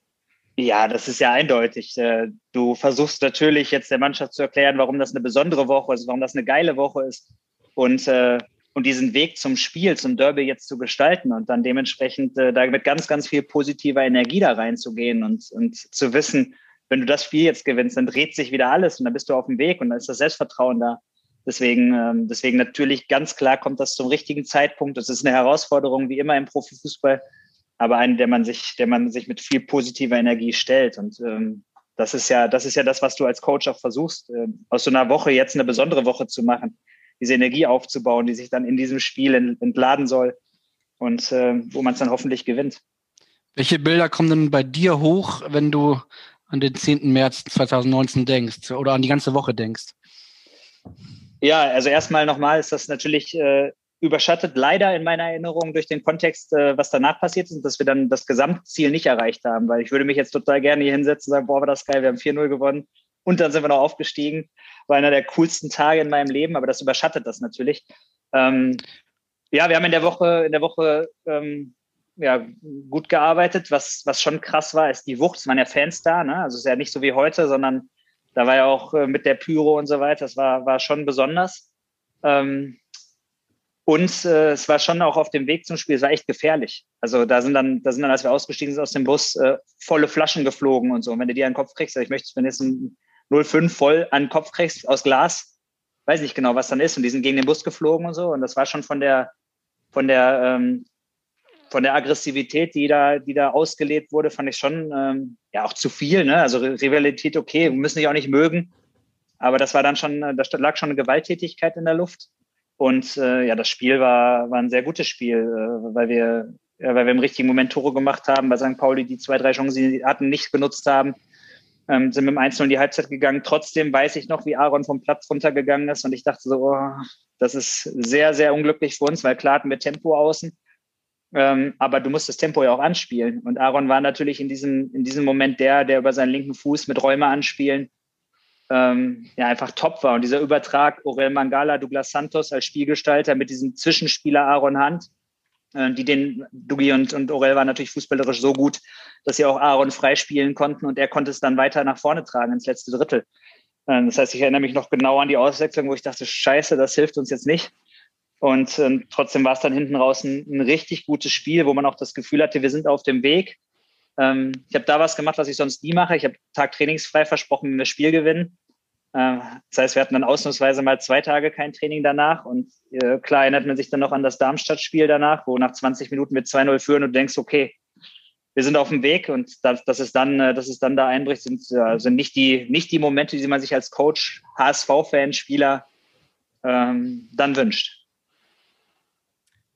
Ja, das ist ja eindeutig. Äh, du versuchst natürlich jetzt der Mannschaft zu erklären, warum das eine besondere Woche ist, warum das eine geile Woche ist. Und äh, und diesen Weg zum Spiel, zum Derby jetzt zu gestalten und dann dementsprechend äh, da mit ganz, ganz viel positiver Energie da reinzugehen und, und zu wissen, wenn du das Spiel jetzt gewinnst, dann dreht sich wieder alles und dann bist du auf dem Weg und dann ist das Selbstvertrauen da. Deswegen, ähm, deswegen natürlich ganz klar kommt das zum richtigen Zeitpunkt. Das ist eine Herausforderung, wie immer im Profifußball, aber eine, der man sich, der man sich mit viel positiver Energie stellt. Und ähm, das ist ja, das ist ja das, was du als Coach auch versuchst, äh, aus so einer Woche jetzt eine besondere Woche zu machen diese Energie aufzubauen, die sich dann in diesem Spiel entladen soll und äh, wo man es dann hoffentlich gewinnt. Welche Bilder kommen denn bei dir hoch, wenn du an den 10. März 2019 denkst oder an die ganze Woche denkst? Ja, also erstmal nochmal ist das natürlich äh, überschattet leider in meiner Erinnerung durch den Kontext, äh, was danach passiert ist, dass wir dann das Gesamtziel nicht erreicht haben, weil ich würde mich jetzt total gerne hier hinsetzen und sagen, boah, war das geil, wir haben 4-0 gewonnen und dann sind wir noch aufgestiegen. War einer der coolsten Tage in meinem Leben, aber das überschattet das natürlich. Ähm, ja, wir haben in der Woche, in der Woche ähm, ja, gut gearbeitet. Was, was schon krass war, ist die Wucht. Es waren ja Fans da, ne? Also es ist ja nicht so wie heute, sondern da war ja auch äh, mit der Pyro und so weiter. Das war, war schon besonders. Ähm, und äh, es war schon auch auf dem Weg zum Spiel, es war echt gefährlich. Also da sind dann, da sind dann, als wir ausgestiegen sind aus dem Bus, äh, volle Flaschen geflogen und so. Und wenn du die an den Kopf kriegst, also ich möchte, wenn jetzt ein 05 voll an den Kopf kriegst aus Glas, weiß nicht genau, was dann ist. Und die sind gegen den Bus geflogen und so. Und das war schon von der, von der, ähm, von der Aggressivität, die da, die da ausgelebt wurde, fand ich schon ähm, ja auch zu viel. Ne? Also Rivalität, okay, müssen dich auch nicht mögen. Aber das war dann schon, da lag schon eine Gewalttätigkeit in der Luft. Und äh, ja, das Spiel war, war ein sehr gutes Spiel, äh, weil wir ja, weil wir im richtigen Moment Tore gemacht haben, bei St. Pauli die zwei, drei Chancen, die sie hatten, nicht benutzt haben. Ähm, sind mit dem 1 in die Halbzeit gegangen. Trotzdem weiß ich noch, wie Aaron vom Platz runtergegangen ist und ich dachte so, oh, das ist sehr, sehr unglücklich für uns, weil klar hatten wir Tempo außen. Ähm, aber du musst das Tempo ja auch anspielen. Und Aaron war natürlich in diesem, in diesem Moment der, der über seinen linken Fuß mit Räume anspielen ähm, ja einfach top war. Und dieser Übertrag Orel Mangala, Douglas Santos als Spielgestalter mit diesem Zwischenspieler Aaron äh, die den Dugi und, und Orel waren natürlich fußballerisch so gut, dass sie auch Aaron freispielen konnten und er konnte es dann weiter nach vorne tragen ins letzte Drittel. Äh, das heißt, ich erinnere mich noch genau an die Auswechslung, wo ich dachte, scheiße, das hilft uns jetzt nicht. Und äh, trotzdem war es dann hinten raus ein, ein richtig gutes Spiel, wo man auch das Gefühl hatte, wir sind auf dem Weg. Ähm, ich habe da was gemacht, was ich sonst nie mache. Ich habe Tag trainingsfrei versprochen, wenn wir Spiel gewinnen. Äh, das heißt, wir hatten dann ausnahmsweise mal zwei Tage kein Training danach. Und äh, klar erinnert man sich dann noch an das Darmstadt-Spiel danach, wo nach 20 Minuten mit 2-0 führen und du denkst, okay, wir sind auf dem Weg und das, das ist dann, äh, dass es dann da einbricht, sind, sind nicht die, nicht die Momente, die man sich als Coach, HSV-Fan, Spieler ähm, dann wünscht.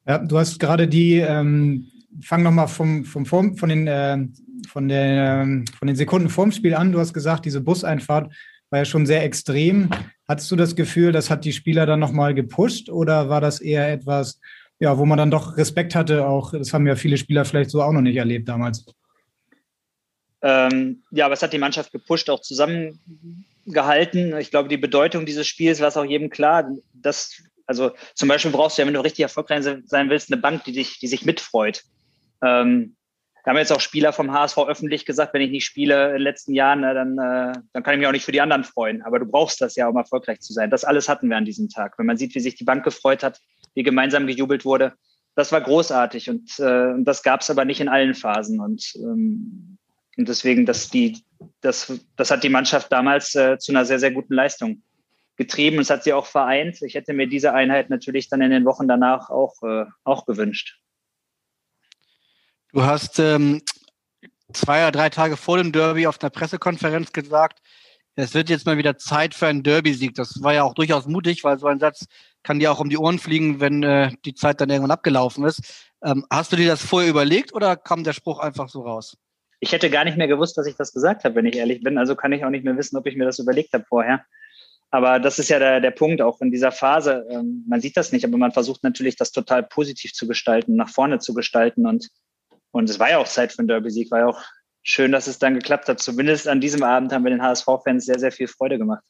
Ja, du hast gerade die, ähm, fang nochmal vom, vom Form, von den, äh, von, ähm, von den Sekunden vorm Spiel an. Du hast gesagt, diese Buseinfahrt war ja schon sehr extrem. Hattest du das Gefühl, das hat die Spieler dann nochmal gepusht oder war das eher etwas, ja, wo man dann doch Respekt hatte? Auch das haben ja viele Spieler vielleicht so auch noch nicht erlebt damals. Ähm, ja, aber es hat die Mannschaft gepusht, auch zusammengehalten. Ich glaube, die Bedeutung dieses Spiels war es auch jedem klar. Dass, also zum Beispiel brauchst du ja, wenn du richtig erfolgreich sein willst, eine Bank, die, dich, die sich mitfreut. Ähm, da haben jetzt auch Spieler vom HSV öffentlich gesagt, wenn ich nicht spiele in den letzten Jahren, dann, äh, dann kann ich mich auch nicht für die anderen freuen. Aber du brauchst das ja, um erfolgreich zu sein. Das alles hatten wir an diesem Tag. Wenn man sieht, wie sich die Bank gefreut hat, wie gemeinsam gejubelt wurde, das war großartig. Und, äh, das gab es aber nicht in allen Phasen. Und, ähm, und deswegen, das, die, das, das hat die Mannschaft damals äh, zu einer sehr, sehr guten Leistung getrieben. Und es hat sie auch vereint. Ich hätte mir diese Einheit natürlich dann in den Wochen danach auch, äh, auch gewünscht. Du hast ähm, zwei oder drei Tage vor dem Derby auf einer Pressekonferenz gesagt, es wird jetzt mal wieder Zeit für einen Derby-Sieg. Das war ja auch durchaus mutig, weil so ein Satz kann dir auch um die Ohren fliegen, wenn äh, die Zeit dann irgendwann abgelaufen ist. Ähm, hast du dir das vorher überlegt oder kam der Spruch einfach so raus? Ich hätte gar nicht mehr gewusst, dass ich das gesagt habe, wenn ich ehrlich bin. Also kann ich auch nicht mehr wissen, ob ich mir das überlegt habe vorher. Aber das ist ja der, der Punkt auch in dieser Phase. Ähm, man sieht das nicht, aber man versucht natürlich, das total positiv zu gestalten, nach vorne zu gestalten. Und und es war ja auch Zeit für einen Derby-Sieg, war ja auch schön, dass es dann geklappt hat. Zumindest an diesem Abend haben wir den HSV-Fans sehr, sehr viel Freude gemacht.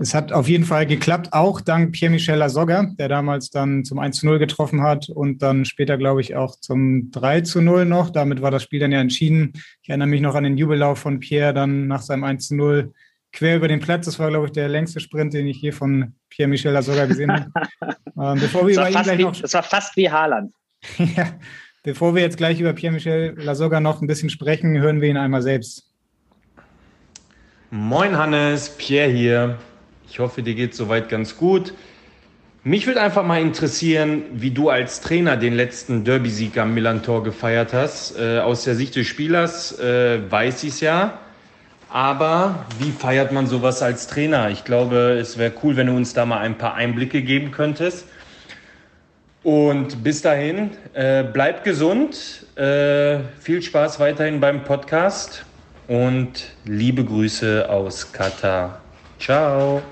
Es hat auf jeden Fall geklappt, auch dank Pierre-Michel Lasogga, der damals dann zum 1 zu 0 getroffen hat und dann später, glaube ich, auch zum 3 zu 0 noch. Damit war das Spiel dann ja entschieden. Ich erinnere mich noch an den Jubellauf von Pierre dann nach seinem 1 zu 0 quer über den Platz. Das war, glaube ich, der längste Sprint, den ich je von Pierre-Michel Lasogga gesehen habe. ähm, bevor wir das, über ihn gleich wie, noch das war fast wie Haaland. ja, Bevor wir jetzt gleich über Pierre-Michel Lasogga noch ein bisschen sprechen, hören wir ihn einmal selbst. Moin Hannes, Pierre hier. Ich hoffe, dir geht soweit ganz gut. Mich würde einfach mal interessieren, wie du als Trainer den letzten Derby-Sieg am Millantor gefeiert hast. Äh, aus der Sicht des Spielers äh, weiß ich es ja. Aber wie feiert man sowas als Trainer? Ich glaube, es wäre cool, wenn du uns da mal ein paar Einblicke geben könntest. Und bis dahin, äh, bleibt gesund, äh, viel Spaß weiterhin beim Podcast und liebe Grüße aus Katar. Ciao.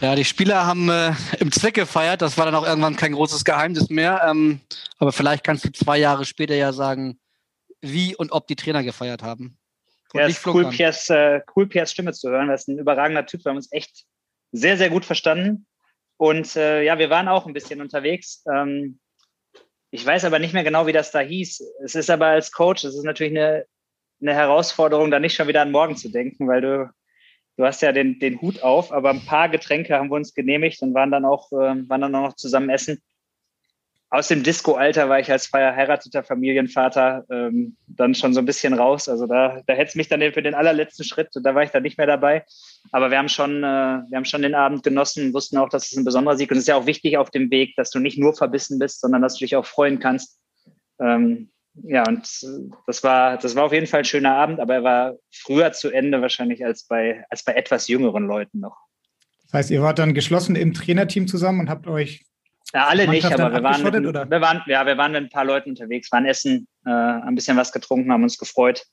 Ja, die Spieler haben äh, im Zweck gefeiert. Das war dann auch irgendwann kein großes Geheimnis mehr. Ähm, aber vielleicht kannst du zwei Jahre später ja sagen, wie und ob die Trainer gefeiert haben. ja, es ist cool Piers, äh, cool, Piers Stimme zu hören. Das ist ein überragender Typ. Wir haben uns echt sehr, sehr gut verstanden. Und äh, ja, wir waren auch ein bisschen unterwegs. Ähm, ich weiß aber nicht mehr genau, wie das da hieß. Es ist aber als Coach, es ist natürlich eine, eine Herausforderung, da nicht schon wieder an morgen zu denken, weil du, du hast ja den, den Hut auf, aber ein paar Getränke haben wir uns genehmigt und waren dann auch, äh, waren dann auch noch zusammen essen aus dem Disco-Alter war ich als verheirateter Familienvater ähm, dann schon so ein bisschen raus. Also da, da hätte es mich dann für den allerletzten Schritt, da war ich dann nicht mehr dabei. Aber wir haben schon, äh, wir haben schon den Abend genossen, wussten auch, dass es ein besonderer Sieg ist. Und es ist ja auch wichtig auf dem Weg, dass du nicht nur verbissen bist, sondern dass du dich auch freuen kannst. Ähm, ja, und das war, das war auf jeden Fall ein schöner Abend, aber er war früher zu Ende wahrscheinlich als bei, als bei etwas jüngeren Leuten noch. Das heißt, ihr wart dann geschlossen im Trainerteam zusammen und habt euch Ja, alle nicht, aber wir waren, mit, wir waren, ja, wir waren mit ein paar Leuten unterwegs, waren essen, äh, ein bisschen was getrunken, haben uns gefreut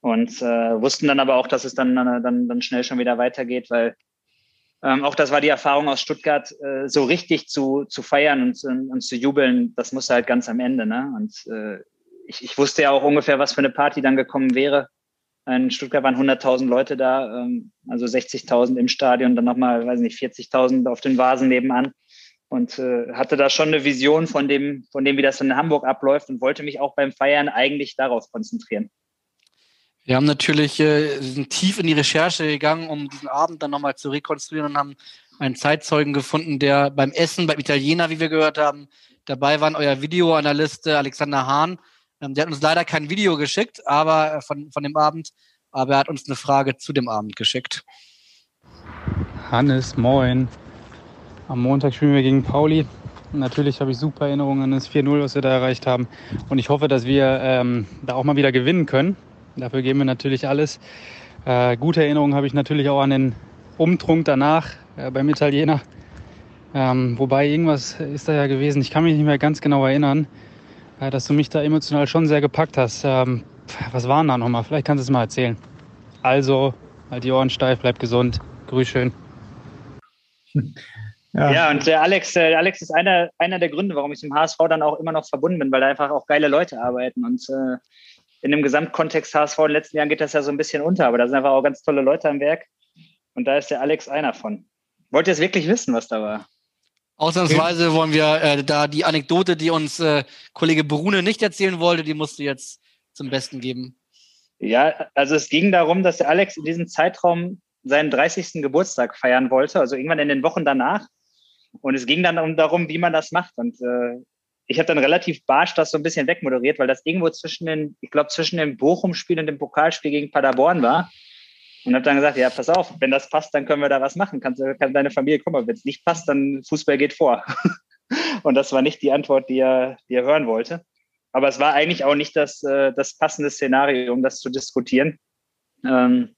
und äh, wussten dann aber auch, dass es dann, äh, dann, dann schnell schon wieder weitergeht, weil ähm, auch das war die Erfahrung aus Stuttgart, äh, so richtig zu, zu feiern und, und, und, zu jubeln, das musste halt ganz am Ende. Ne? Und äh, ich, ich wusste ja auch ungefähr, was für eine Party dann gekommen wäre. In Stuttgart waren 100.000 Leute da, ähm, also 60.000 im Stadion, dann nochmal, weiß nicht, 40.000 auf den Vasen nebenan und äh, hatte da schon eine Vision von dem, von dem, wie das in Hamburg abläuft und wollte mich auch beim Feiern eigentlich darauf konzentrieren. Wir haben natürlich äh, sind tief in die Recherche gegangen, um diesen Abend dann nochmal zu rekonstruieren und haben einen Zeitzeugen gefunden, der beim Essen, beim Italiener, wie wir gehört haben, dabei war, euer Videoanalyst Alexander Hahn, ähm, der hat uns leider kein Video geschickt, aber äh, von, von dem Abend, aber er hat uns eine Frage zu dem Abend geschickt. Hannes, moin. Am Montag spielen wir gegen Pauli. Natürlich habe ich super Erinnerungen an das 4-0, was wir da erreicht haben. Und ich hoffe, dass wir ähm, da auch mal wieder gewinnen können. Dafür geben wir natürlich alles. Äh, gute Erinnerungen habe ich natürlich auch an den Umtrunk danach äh, beim Italiener. Ähm, wobei irgendwas ist da ja gewesen, ich kann mich nicht mehr ganz genau erinnern. Äh, dass du mich da emotional schon sehr gepackt hast. Ähm, was waren da nochmal? Vielleicht kannst du es mal erzählen. Also, halt die Ohren steif, bleib gesund. Grüß schön. Ja. ja, und der Alex, der Alex ist einer, einer der Gründe, warum ich im HSV dann auch immer noch verbunden bin, weil da einfach auch geile Leute arbeiten. Und äh, in dem Gesamtkontext HSV in den letzten Jahren geht das ja so ein bisschen unter, aber da sind einfach auch ganz tolle Leute am Werk. Und da ist der Alex einer von. Wollt ihr es wirklich wissen, was da war? Ausnahmsweise wollen wir äh, da die Anekdote, die uns äh, Kollege Brune nicht erzählen wollte, die musst du jetzt zum Besten geben. Ja, also es ging darum, dass der Alex in diesem Zeitraum seinen 30. Geburtstag feiern wollte, also irgendwann in den Wochen danach. Und es ging dann um darum, wie man das macht. Und äh, ich habe dann relativ barsch das so ein bisschen wegmoderiert, weil das irgendwo zwischen den, ich glaube, zwischen dem Bochum-Spiel und dem Pokalspiel gegen Paderborn war. Und habe dann gesagt, ja, pass auf, wenn das passt, dann können wir da was machen. Kann, kann deine Familie kommen. Wenn es nicht passt, dann Fußball geht vor. und das war nicht die Antwort, die er, die er hören wollte. Aber es war eigentlich auch nicht das, äh, das passende Szenario, um das zu diskutieren. Ähm,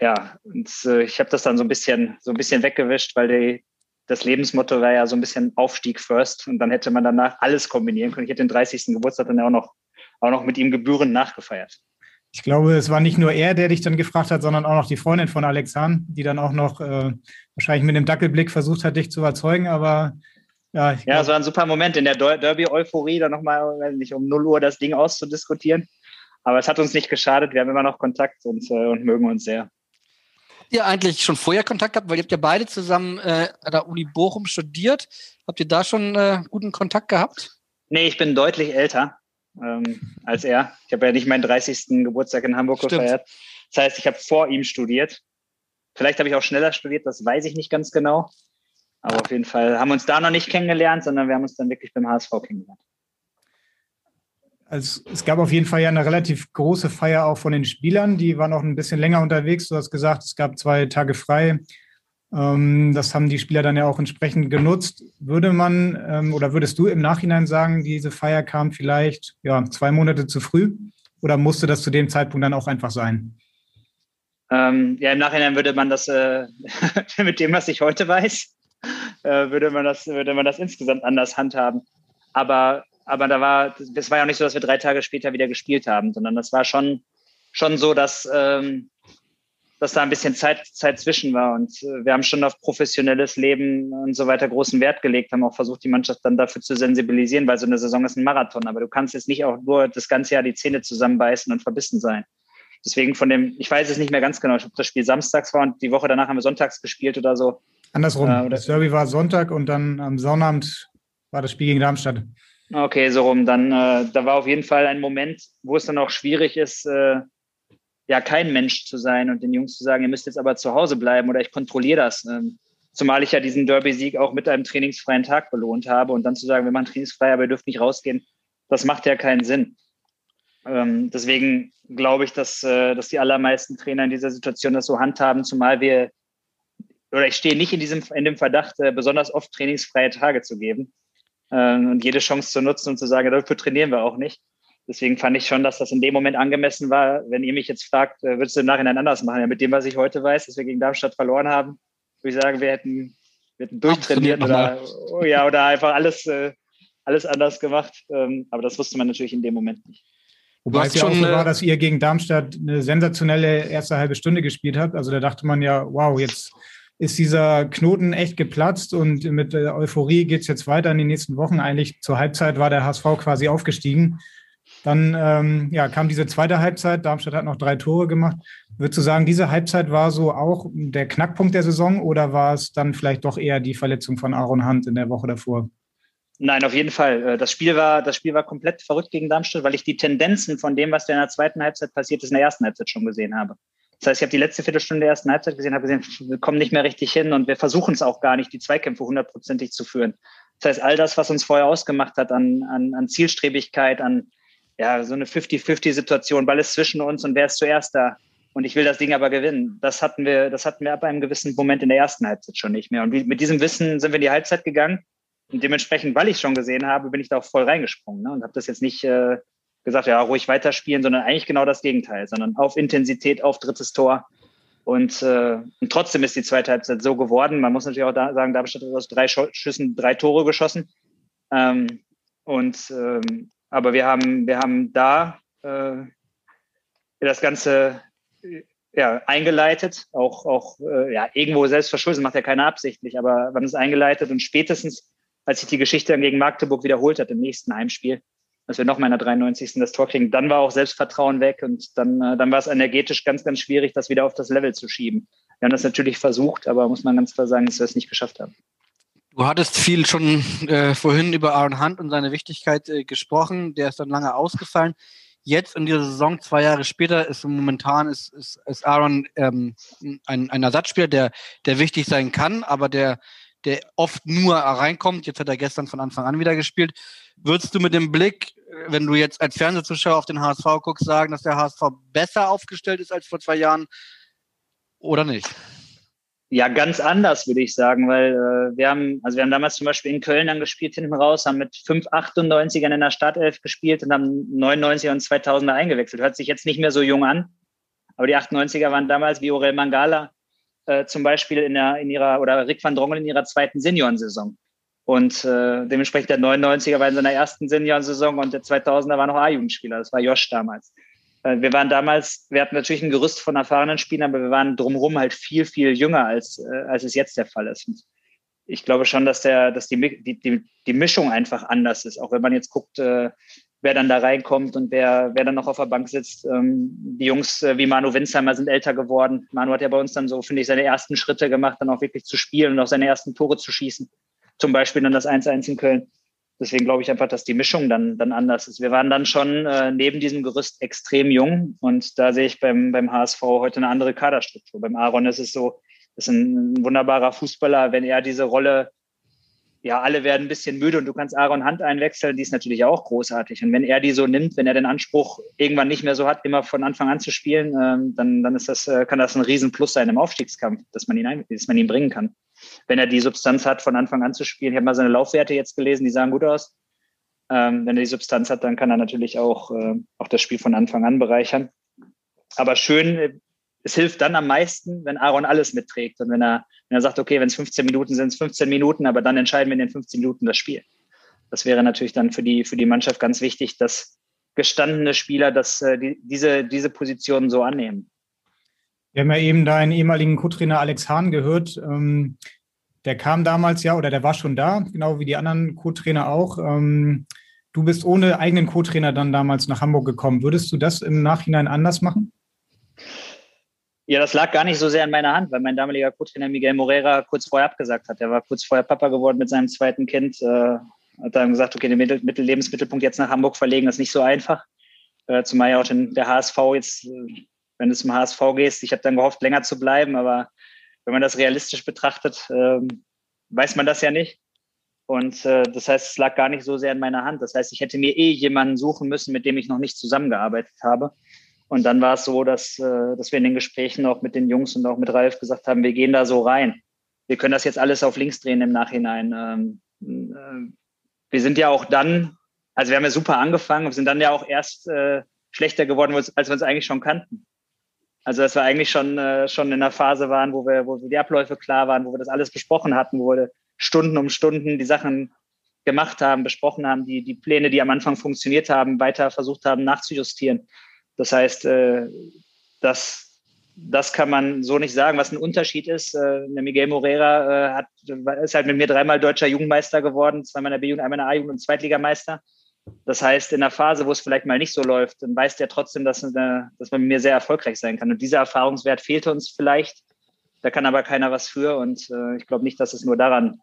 ja, und äh, ich habe das dann so ein bisschen, so ein bisschen weggewischt, weil die, das Lebensmotto war ja so ein bisschen Aufstieg first und dann hätte man danach alles kombinieren können. Ich hätte den 30. Geburtstag dann auch noch, auch noch mit ihm gebührend nachgefeiert. Ich glaube, es war nicht nur er, der dich dann gefragt hat, sondern auch noch die Freundin von Alex Hahn, die dann auch noch äh, wahrscheinlich mit dem Dackelblick versucht hat, dich zu überzeugen. Aber ja, ich ja, es war ein super Moment in der Derby-Euphorie, dann nochmal, weiß nicht, um 0 Uhr das Ding auszudiskutieren. Aber es hat uns nicht geschadet. Wir haben immer noch Kontakt und, äh, und mögen uns sehr. Habt ihr eigentlich schon vorher Kontakt gehabt? Weil ihr habt ja beide zusammen äh, an der Uni Bochum studiert. Habt ihr da schon äh, guten Kontakt gehabt? Nee, ich bin deutlich älter ähm, als er. Ich habe ja nicht meinen 30. Geburtstag in Hamburg Stimmt. gefeiert. Das heißt, ich habe vor ihm studiert. Vielleicht habe ich auch schneller studiert, das weiß ich nicht ganz genau. Aber auf jeden Fall haben wir uns da noch nicht kennengelernt, sondern wir haben uns dann wirklich beim HSV kennengelernt. Also es gab auf jeden Fall ja eine relativ große Feier auch von den Spielern. Die waren auch ein bisschen länger unterwegs. Du hast gesagt, es gab zwei Tage frei. Ähm, das haben die Spieler dann ja auch entsprechend genutzt. Würde man ähm, oder würdest du im Nachhinein sagen, diese Feier kam vielleicht ja, zwei Monate zu früh oder musste das zu dem Zeitpunkt dann auch einfach sein? Ähm, ja, im Nachhinein würde man das äh, mit dem, was ich heute weiß, äh, würde, man das, würde man das insgesamt anders handhaben. Aber, aber da war, das war ja auch nicht so, dass wir drei Tage später wieder gespielt haben, sondern das war schon, schon so, dass ähm, dass da ein bisschen Zeit, Zeit zwischen war. Und äh, wir haben schon auf professionelles Leben und so weiter großen Wert gelegt, haben auch versucht, die Mannschaft dann dafür zu sensibilisieren, weil so eine Saison ist ein Marathon. Aber du kannst jetzt nicht auch nur das ganze Jahr die Zähne zusammenbeißen und verbissen sein. Deswegen von dem, ich weiß es nicht mehr ganz genau, ob das Spiel samstags war und die Woche danach haben wir sonntags gespielt oder so. Andersrum. Äh, das Derby war Sonntag und dann am Sonnabend war das Spiel gegen Darmstadt. Okay, so rum. Dann, äh, da war auf jeden Fall ein Moment, wo es dann auch schwierig ist, äh, ja kein Mensch zu sein und den Jungs zu sagen, ihr müsst jetzt aber zu Hause bleiben oder ich kontrolliere das. Ähm, zumal ich ja diesen Derby-Sieg auch mit einem trainingsfreien Tag belohnt habe und dann zu sagen, wir machen trainingsfrei, aber ihr dürft nicht rausgehen, das macht ja keinen Sinn. Ähm, deswegen glaube ich, dass, äh, dass die allermeisten Trainer in dieser Situation das so handhaben, zumal wir, oder ich stehe nicht in, diesem, in dem Verdacht, äh, besonders oft trainingsfreie Tage zu geben ähm, und jede Chance zu nutzen und zu sagen, dafür trainieren wir auch nicht. Deswegen fand ich schon, dass das in dem Moment angemessen war. Wenn ihr mich jetzt fragt, würdest du im Nachhinein anders machen? Ja, mit dem, was ich heute weiß, dass wir gegen Darmstadt verloren haben, würde ich sagen, wir hätten wir hätten durchtrainiert oder, oh ja, oder einfach alles, äh, alles anders gemacht. Ähm, aber das wusste man natürlich in dem Moment nicht. Wobei es ja auch so war, dass ihr gegen Darmstadt eine sensationelle erste halbe Stunde gespielt habt. Also da dachte man ja, wow, jetzt ist dieser Knoten echt geplatzt und mit Euphorie geht es jetzt weiter in den nächsten Wochen. Eigentlich zur Halbzeit war der HSV quasi aufgestiegen. Dann ähm, ja, kam diese zweite Halbzeit. Darmstadt hat noch drei Tore gemacht. Würdest du sagen, diese Halbzeit war so auch der Knackpunkt der Saison oder war es dann vielleicht doch eher die Verletzung von Aaron Hunt in der Woche davor? Nein, auf jeden Fall. Äh, das Spiel war, das Spiel war komplett verrückt gegen Darmstadt, weil ich die Tendenzen von dem, was da in der zweiten Halbzeit passiert ist, in der ersten Halbzeit schon gesehen habe. Das heißt, ich habe die letzte Viertelstunde der ersten Halbzeit gesehen, habe gesehen, wir kommen nicht mehr richtig hin und wir versuchen es auch gar nicht, die Zweikämpfe hundertprozentig zu führen. Das heißt, all das, was uns vorher ausgemacht hat an, an, an Zielstrebigkeit, an ja, so eine 50-50-Situation, Ball ist zwischen uns und wer ist zuerst da? Und ich will das Ding aber gewinnen. Das hatten wir, das hatten wir ab einem gewissen Moment in der ersten Halbzeit schon nicht mehr. Und mit diesem Wissen sind wir in die Halbzeit gegangen. Und dementsprechend, weil ich schon gesehen habe, bin ich da auch voll reingesprungen ne? und habe das jetzt nicht äh, gesagt, ja, ruhig weiterspielen, sondern eigentlich genau das Gegenteil, sondern auf Intensität, auf drittes Tor. Und, äh, und trotzdem ist die zweite Halbzeit so geworden. Man muss natürlich auch da sagen, Darmstadt hat aus drei Schüssen drei Tore geschossen. Ähm, und ähm, aber wir haben, wir haben da äh, das Ganze ja, eingeleitet, auch, auch äh, ja, irgendwo selbst verschuldet, macht ja keiner absichtlich, aber wir haben es eingeleitet und spätestens, als sich die Geschichte dann gegen Magdeburg wiederholt hat im nächsten Heimspiel, dass wir noch mal in der 93. das Tor kriegen. Dann war auch Selbstvertrauen weg und dann, äh, dann war es energetisch ganz, ganz schwierig, das wieder auf das Level zu schieben. Wir haben das natürlich versucht, aber muss man ganz klar sagen, dass wir es nicht geschafft haben. Du hattest viel schon äh, vorhin über Aaron Hunt und seine Wichtigkeit äh, gesprochen. Der ist dann lange ausgefallen. Jetzt in dieser Saison, zwei Jahre später, ist momentan ist, ist, ist Aaron ähm, ein, ein Ersatzspieler, der, der wichtig sein kann, aber der der oft nur reinkommt. Jetzt hat er gestern von Anfang an wieder gespielt. Würdest du mit dem Blick, wenn du jetzt als Fernsehzuschauer auf den HSV guckst, sagen, dass der HSV besser aufgestellt ist als vor zwei Jahren oder nicht? Ja, ganz anders, würde ich sagen, weil äh, wir haben, also wir haben damals zum Beispiel in Köln dann gespielt, hinten raus, haben mit 5 98ern in der Startelf gespielt und haben 99er und 2000er eingewechselt. Hört sich jetzt nicht mehr so jung an, aber die 98er waren damals wie Orel Mangala, äh, zum Beispiel in, der, in ihrer, oder Rick van Drongel in ihrer zweiten Seniorensaison. Und äh, dementsprechend der 99er war in seiner ersten Seniorensaison und der 2000er war noch A-Jugendspieler. Das war Josh damals. Äh, wir waren damals, wir hatten natürlich ein Gerüst von erfahrenen Spielern, aber wir waren drumherum halt viel, viel jünger, als, äh, als es jetzt der Fall ist. Und ich glaube schon, dass, der, dass die, die, die, die Mischung einfach anders ist. Auch wenn man jetzt guckt, äh, wer dann da reinkommt und wer, wer dann noch auf der Bank sitzt. Ähm, die Jungs äh, wie Manu Winsheimer sind älter geworden. Manu hat ja bei uns dann so, finde ich, seine ersten Schritte gemacht, dann auch wirklich zu spielen und auch seine ersten Tore zu schießen. Zum Beispiel dann das 1-1 in Köln. Deswegen glaube ich einfach, dass die Mischung dann, dann anders ist. Wir waren dann schon äh, neben diesem Gerüst extrem jung und da sehe ich beim, beim HSV heute eine andere Kaderstruktur. Beim Aaron ist es so, ist ein, ein wunderbarer Fußballer. Wenn er diese Rolle ja, alle werden ein bisschen müde und du kannst Aaron Hand einwechseln, die ist natürlich auch großartig. Und wenn er die so nimmt, wenn er den Anspruch irgendwann nicht mehr so hat, immer von Anfang an zu spielen, ähm, dann, dann ist das, äh, kann das ein Riesenplus sein im Aufstiegskampf, dass man ihn, ein, dass man ihn bringen kann. Wenn er die Substanz hat, von Anfang an zu spielen. Ich habe mal seine Laufwerte jetzt gelesen, die sahen gut aus. Ähm, wenn er die Substanz hat, dann kann er natürlich auch, äh, auch das Spiel von Anfang an bereichern. Aber schön es hilft dann am meisten, wenn Aaron alles mitträgt und wenn er, wenn er sagt, okay, wenn es 15 Minuten sind, es 15 Minuten, aber dann entscheiden wir in den 15 Minuten das Spiel. Das wäre natürlich dann für die, für die Mannschaft ganz wichtig, dass gestandene Spieler das, äh, die, diese, diese Positionen so annehmen. Wir haben ja eben deinen ehemaligen Co-Trainer Alex Hahn gehört. Ähm, der kam damals ja, oder der war schon da, genau wie die anderen Co-Trainer auch. Ähm, du bist ohne eigenen Co-Trainer dann damals nach Hamburg gekommen. Würdest du das im Nachhinein anders machen? Ja, das lag gar nicht so sehr in meiner Hand, weil mein damaliger Co-Trainer Miguel Morera kurz vorher abgesagt hat. Er war kurz vorher Papa geworden mit seinem zweiten Kind. Äh, hat dann gesagt, okay, den Mittel Mittellebensmittelpunkt jetzt nach Hamburg verlegen, das ist nicht so einfach. Äh, zumal ja auch den, der HSV jetzt, äh, wenn du zum HSV gehst, ich habe dann gehofft, länger zu bleiben, aber wenn man das realistisch betrachtet, äh, weiß man das ja nicht. Und äh, das heißt, es lag gar nicht so sehr in meiner Hand. Das heißt, ich hätte mir eh jemanden suchen müssen, mit dem ich noch nicht zusammengearbeitet habe. Und dann war es so, dass, äh, dass wir in den Gesprächen auch mit den Jungs und auch mit Ralf gesagt haben, wir gehen da so rein. Wir können das jetzt alles auf links drehen im Nachhinein. Ähm, äh, wir sind ja auch dann, also wir haben ja super angefangen, wir sind dann ja auch erst äh, schlechter geworden, als wir uns eigentlich schon kannten. Also dass wir eigentlich schon, schon in einer Phase waren, wo wir, wo die Abläufe klar waren, wo wir das alles besprochen hatten, wo wir Stunden um Stunden die Sachen gemacht haben, besprochen haben, die, die Pläne, die am Anfang funktioniert haben, weiter versucht haben nachzujustieren. Das heißt, äh, das, das kann man so nicht sagen, was ein Unterschied ist. Äh, Miguel Moreira äh, hat, ist halt mit mir dreimal deutscher Jugendmeister geworden, zweimal in der B-Jugend, einmal in der A-Jugend und Zweitligameister. Das heißt, in der Phase, wo es vielleicht mal nicht so läuft, dann weiß der trotzdem, dass, eine, dass man mit mir sehr erfolgreich sein kann. Und dieser Erfahrungswert fehlte uns vielleicht. Da kann aber keiner was für. Und äh, ich glaube nicht, dass es nur daran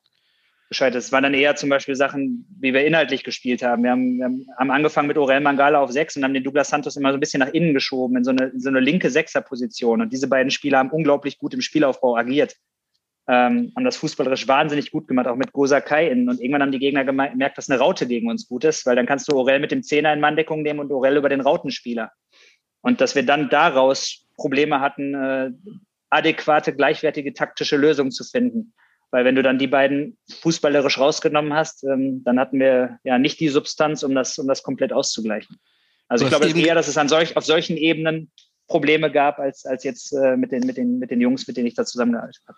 gescheitert ist. Es waren dann eher zum Beispiel Sachen, wie wir inhaltlich gespielt haben. Wir haben, wir haben angefangen mit Orel Mangala auf sechs und haben den Douglas Santos immer so ein bisschen nach innen geschoben, in so eine, in so eine linke Sechserposition. Und diese beiden Spieler haben unglaublich gut im Spielaufbau agiert ähm, haben das fußballerisch wahnsinnig gut gemacht, auch mit Gosa Kai innen. Und irgendwann haben die Gegner gemerkt, dass eine Raute gegen uns gut ist, weil dann kannst du Orel mit dem Zehner in Manndeckung nehmen und Orel über den Rautenspieler. Und dass wir dann daraus Probleme hatten, äh, adäquate, gleichwertige taktische Lösungen zu finden. Weil wenn du dann die beiden fußballerisch rausgenommen hast, ähm, dann hatten wir ja nicht die Substanz, um das, um das komplett auszugleichen. Also ich glaube eher, dass es an solch, auf solchen Ebenen Probleme gab, als, als jetzt äh, mit, den, mit, den, mit den Jungs, mit denen ich da zusammengearbeitet habe.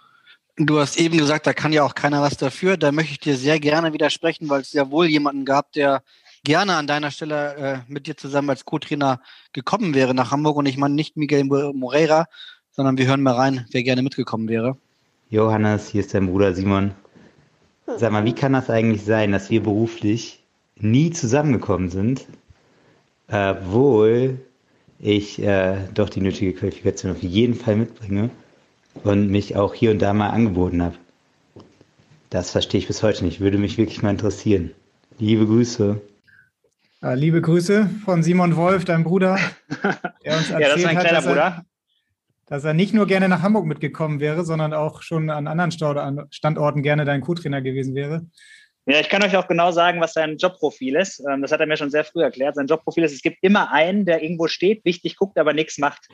Du hast eben gesagt, da kann ja auch keiner was dafür. Da möchte ich dir sehr gerne widersprechen, weil es ja wohl jemanden gab, der gerne an deiner Stelle äh, mit dir zusammen als Co-Trainer gekommen wäre nach Hamburg. Und ich meine nicht Miguel Moreira, sondern wir hören mal rein, wer gerne mitgekommen wäre. Johannes, hier ist dein Bruder Simon. Sag mal, wie kann das eigentlich sein, dass wir beruflich nie zusammengekommen sind, obwohl ich äh, doch die nötige Qualifikation auf jeden Fall mitbringe? und mich auch hier und da mal angeboten habe. Das verstehe ich bis heute nicht. Würde mich wirklich mal interessieren. Liebe Grüße. liebe Grüße von Simon Wolf, deinem Bruder, der uns erzählt ja, das ist mein kleiner hat, Bruder. Dass er nicht nur gerne nach Hamburg mitgekommen wäre, sondern auch schon an anderen Standorten gerne dein Co-Trainer gewesen wäre. Ja, ich kann euch auch genau sagen, was sein Jobprofil ist. Ähm, das hat er mir schon sehr früh erklärt. Sein Jobprofil ist, es gibt immer einen, der irgendwo steht, wichtig guckt, aber nichts macht.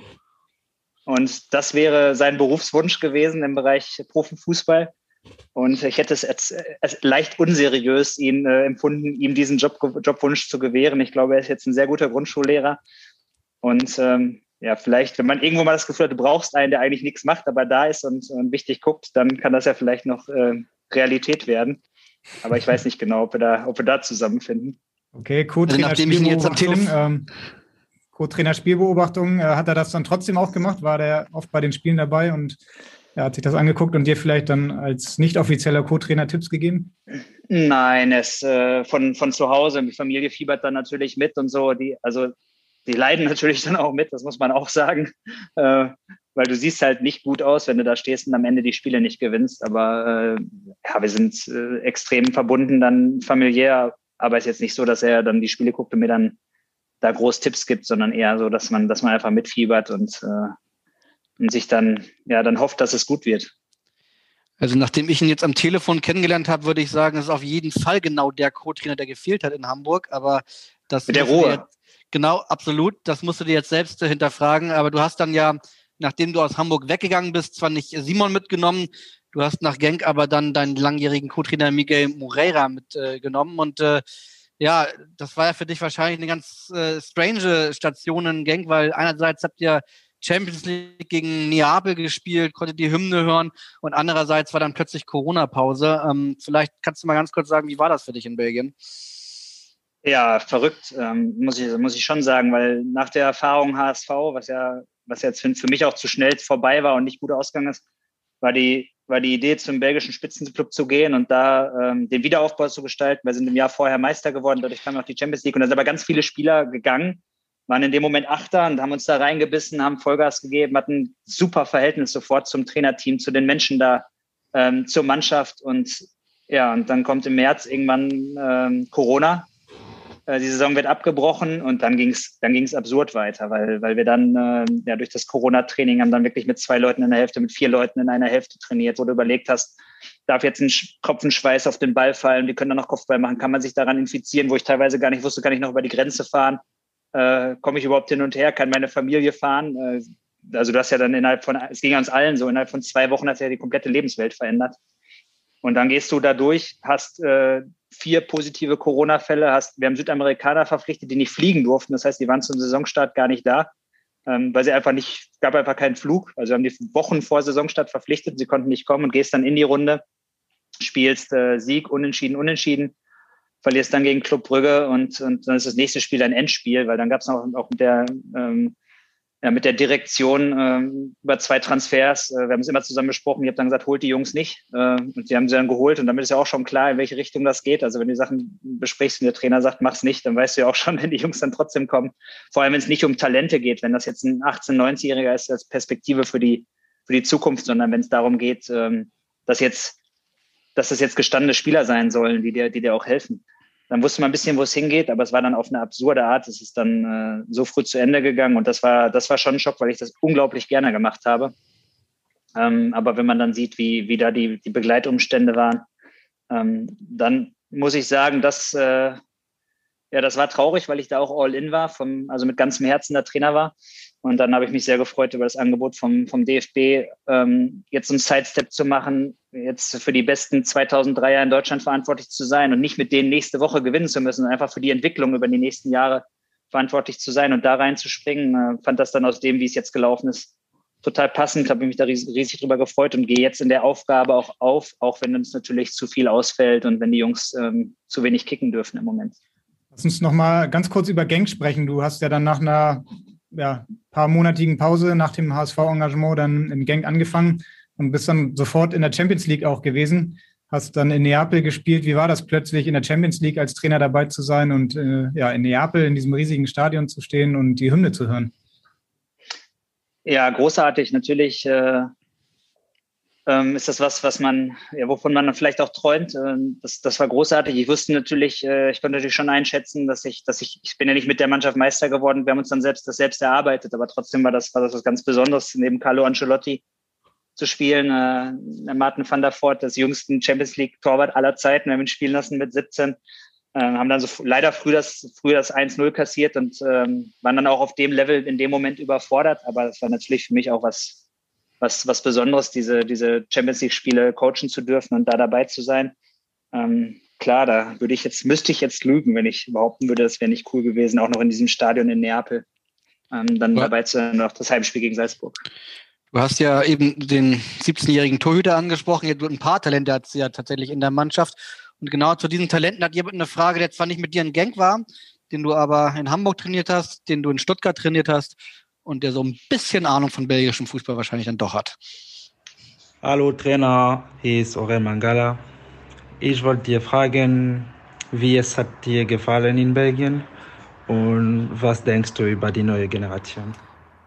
Und das wäre sein Berufswunsch gewesen im Bereich Profifußball. Und ich hätte es als, als leicht unseriös ihn äh, empfunden, ihm diesen Job, Jobwunsch zu gewähren. Ich glaube, er ist jetzt ein sehr guter Grundschullehrer. Und ähm, ja, vielleicht, wenn man irgendwo mal das Gefühl hat, du brauchst einen, der eigentlich nichts macht, aber da ist und, und wichtig guckt, dann kann das ja vielleicht noch äh, Realität werden. Aber ich weiß nicht genau, ob wir da, ob wir da zusammenfinden. Okay, cool. Also. Ähm, Co-Trainer Spielbeobachtung, äh, hat er das dann trotzdem auch gemacht? War der oft bei den Spielen dabei und er hat sich das angeguckt und dir vielleicht dann als nicht offizieller Co-Trainer Tipps gegeben? Nein, es äh, von, von zu Hause, die Familie fiebert dann natürlich mit und so. Die, also die leiden natürlich dann auch mit, das muss man auch sagen. Äh, weil du siehst halt nicht gut aus, wenn du da stehst und am Ende die Spiele nicht gewinnst. Aber äh, ja, wir sind äh, extrem verbunden dann familiär. Aber es ist jetzt nicht so, dass er dann die Spiele guckt und mir dann da groß Tipps gibt, sondern eher so, dass man, dass man einfach mitfiebert und, äh, und sich dann, ja, dann hofft, dass es gut wird. Also nachdem ich ihn jetzt am Telefon kennengelernt habe, würde ich sagen, es ist auf jeden Fall genau der Co-Trainer, der gefehlt hat in Hamburg. Aber das mit der Ruhe. Genau, absolut. Das musst du dir jetzt selbst hinterfragen. Aber du hast dann ja, nachdem du aus Hamburg weggegangen bist, zwar nicht Simon mitgenommen, du hast nach Genk aber dann deinen langjährigen Co-Trainer Miguel Moreira mitgenommen äh, und äh, ja, das war ja für dich wahrscheinlich eine ganz äh, strange Station in Genk, weil einerseits habt ihr Champions League gegen Neapel gespielt, konntet die Hymne hören und andererseits war dann plötzlich Corona-Pause. Ähm, vielleicht kannst du mal ganz kurz sagen, wie war das für dich in Belgien? Ja, verrückt, ähm, muss, ich, muss ich schon sagen, weil nach der Erfahrung HSV, was ja, was jetzt für, für mich auch zu schnell vorbei war und nicht gut ausgegangen ist, war die war die Idee, zum belgischen Spitzenclub zu gehen und da ähm, den Wiederaufbau zu gestalten. Wir sind im Jahr vorher Meister geworden, dadurch kam auch die Champions League und da sind aber ganz viele Spieler gegangen, waren in dem Moment Achter und haben uns da reingebissen, haben Vollgas gegeben, hatten super Verhältnis sofort zum Trainerteam, zu den Menschen da, ähm, zur Mannschaft und ja, und dann kommt im März irgendwann ähm, Corona äh, die Saison wird abgebrochen und dann ging es dann ging's absurd weiter, weil, weil wir dann äh, ja durch das Corona-Training haben dann wirklich mit zwei Leuten in der Hälfte, mit vier Leuten in einer Hälfte trainiert, wo du überlegt hast, darf jetzt ein Tropfen Schweiß auf den Ball fallen, wir können dann noch Kopfball machen, kann man sich daran infizieren, wo ich teilweise gar nicht wusste, kann ich noch über die Grenze fahren, äh, komme ich überhaupt hin und her, kann meine Familie fahren. Äh, also du hast ja dann innerhalb von, es ging uns allen so, innerhalb von zwei Wochen hat sich ja die komplette Lebenswelt verändert. Und dann gehst du da durch, hast äh, vier positive Corona-Fälle, hast, wir haben Südamerikaner verpflichtet, die nicht fliegen durften. Das heißt, die waren zum Saisonstart gar nicht da. ähm, weil sie einfach nicht, gab einfach keinen Flug. Also haben die Wochen vor Saisonstart verpflichtet, sie konnten nicht kommen und gehst dann in die Runde, spielst äh, Sieg, Unentschieden, Unentschieden, verlierst dann gegen Club Brügge und, und dann ist das nächste Spiel ein Endspiel, weil dann gab es auch, auch mit der ähm, ja, mit der Direktion ähm, über zwei Transfers. Äh, wir haben es immer zusammen besprochen. Ich habe dann gesagt, holt die Jungs nicht. Äh, und die haben sie dann geholt. Und damit ist ja auch schon klar, in welche Richtung das geht. Also wenn du Sachen besprichst und der Trainer sagt, mach's nicht, dann weißt du ja auch schon, wenn die Jungs dann trotzdem kommen. Vor allem, wenn es nicht um Talente geht, wenn das jetzt ein 18-, 19-Jähriger ist als Perspektive für die, für die Zukunft, sondern wenn es darum geht, ähm, dass jetzt, dass das jetzt gestandene Spieler sein sollen, die dir, die dir auch helfen. Dann wusste man ein bisschen, wo es hingeht, aber es war dann auf eine absurde Art. Es ist dann äh, so früh zu Ende gegangen und das war, das war schon ein Schock, weil ich das unglaublich gerne gemacht habe. Ähm, aber wenn man dann sieht, wie, wie da die, die Begleitumstände waren, ähm, dann muss ich sagen, dass äh, ja, das war traurig, weil ich da auch all in war, vom, also mit ganzem Herzen der Trainer war. Und dann habe ich mich sehr gefreut über das Angebot vom, vom DFB, ähm, jetzt einen Sidestep zu machen, jetzt für die besten 2003er in Deutschland verantwortlich zu sein und nicht mit denen nächste Woche gewinnen zu müssen, einfach für die Entwicklung über die nächsten Jahre verantwortlich zu sein und da reinzuspringen. Äh, fand das dann aus dem, wie es jetzt gelaufen ist, total passend, habe mich da riesig, riesig drüber gefreut und gehe jetzt in der Aufgabe auch auf, auch wenn uns natürlich zu viel ausfällt und wenn die Jungs ähm, zu wenig kicken dürfen im Moment. Lass uns noch mal ganz kurz über Genk sprechen. Du hast ja dann nach einer ja, paar monatigen Pause nach dem HSV-Engagement dann in Genk angefangen und bist dann sofort in der Champions League auch gewesen. Hast dann in Neapel gespielt. Wie war das plötzlich in der Champions League als Trainer dabei zu sein und äh, ja in Neapel in diesem riesigen Stadion zu stehen und die Hymne zu hören? Ja, großartig. Natürlich äh, ähm, ist das was, was man, ja, wovon man vielleicht auch träumt. Ähm, das, das war großartig. Ich wusste natürlich, äh, ich konnte natürlich schon einschätzen, dass ich, dass ich, ich bin ja nicht mit der Mannschaft Meister geworden. Wir haben uns dann selbst das selbst erarbeitet, aber trotzdem war das, war das was ganz Besonderes, neben Carlo Ancelotti zu spielen. Äh, Martin van der Voort, das jüngsten Champions League Torwart aller Zeiten, wir haben ihn spielen lassen mit 17. Äh, haben dann so leider früh das, früh das 1-0 kassiert und ähm, waren dann auch auf dem Level in dem Moment überfordert. Aber das war natürlich für mich auch was, was, was Besonderes, diese, diese Champions League-Spiele coachen zu dürfen und da dabei zu sein. Ähm, klar, da würde ich jetzt, müsste ich jetzt lügen, wenn ich behaupten würde, das wäre nicht cool gewesen, auch noch in diesem Stadion in Neapel ähm, dann ja. dabei zu sein, noch das Heimspiel gegen Salzburg. Du hast ja eben den 17-jährigen Torhüter angesprochen. Ein paar Talente hat ja tatsächlich in der Mannschaft. Und genau zu diesen Talenten hat jemand eine Frage, der zwar nicht mit dir in Gang war, den du aber in Hamburg trainiert hast, den du in Stuttgart trainiert hast und der so ein bisschen Ahnung von belgischem Fußball wahrscheinlich dann doch hat. Hallo Trainer, hier ist Aurel Mangala. Ich wollte dir fragen, wie es hat dir gefallen in Belgien und was denkst du über die neue Generation?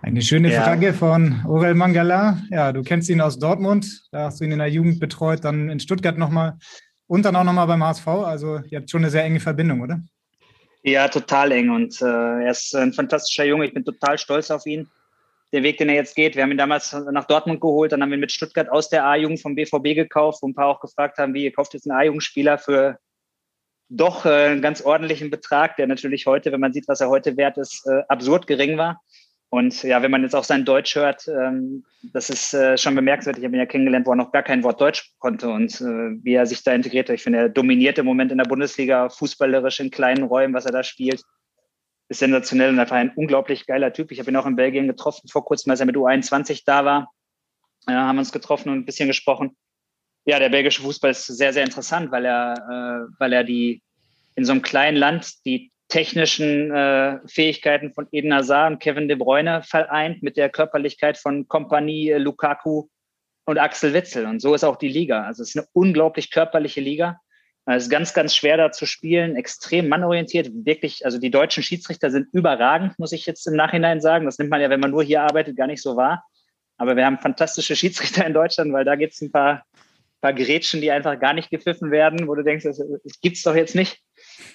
Eine schöne ja. Frage von Aurel Mangala. Ja, du kennst ihn aus Dortmund, da hast du ihn in der Jugend betreut, dann in Stuttgart nochmal und dann auch nochmal beim HSV. Also ihr habt schon eine sehr enge Verbindung, oder? Ja, total eng. Und äh, er ist ein fantastischer Junge. Ich bin total stolz auf ihn. Der Weg, den er jetzt geht. Wir haben ihn damals nach Dortmund geholt, dann haben wir ihn mit Stuttgart aus der A-Jugend vom BVB gekauft, wo ein paar auch gefragt haben, wie ihr kauft jetzt einen A-Jugendspieler für doch äh, einen ganz ordentlichen Betrag, der natürlich heute, wenn man sieht, was er heute wert ist, äh, absurd gering war. Und ja, wenn man jetzt auch sein Deutsch hört, ähm, das ist äh, schon bemerkenswert. Ich habe ihn ja kennengelernt, wo er noch gar kein Wort Deutsch konnte und äh, wie er sich da integriert. Ich finde, er dominiert im Moment in der Bundesliga fußballerisch in kleinen Räumen, was er da spielt. Ist sensationell und einfach ein unglaublich geiler Typ. Ich habe ihn auch in Belgien getroffen vor kurzem, als er mit U21 da war. Ja, haben uns getroffen und ein bisschen gesprochen. Ja, der belgische Fußball ist sehr, sehr interessant, weil er, äh, weil er die in so einem kleinen Land die technischen äh, Fähigkeiten von Eden Hazard und Kevin De Bruyne vereint mit der Körperlichkeit von Kompanie, äh, Lukaku und Axel Witzel. Und so ist auch die Liga. Also es ist eine unglaublich körperliche Liga. Es ist ganz, ganz schwer da zu spielen, extrem mannorientiert, wirklich, also die deutschen Schiedsrichter sind überragend, muss ich jetzt im Nachhinein sagen. Das nimmt man ja, wenn man nur hier arbeitet, gar nicht so wahr. Aber wir haben fantastische Schiedsrichter in Deutschland, weil da gibt es ein paar, paar Gerätschen, die einfach gar nicht gepfiffen werden, wo du denkst, das, das gibt's doch jetzt nicht.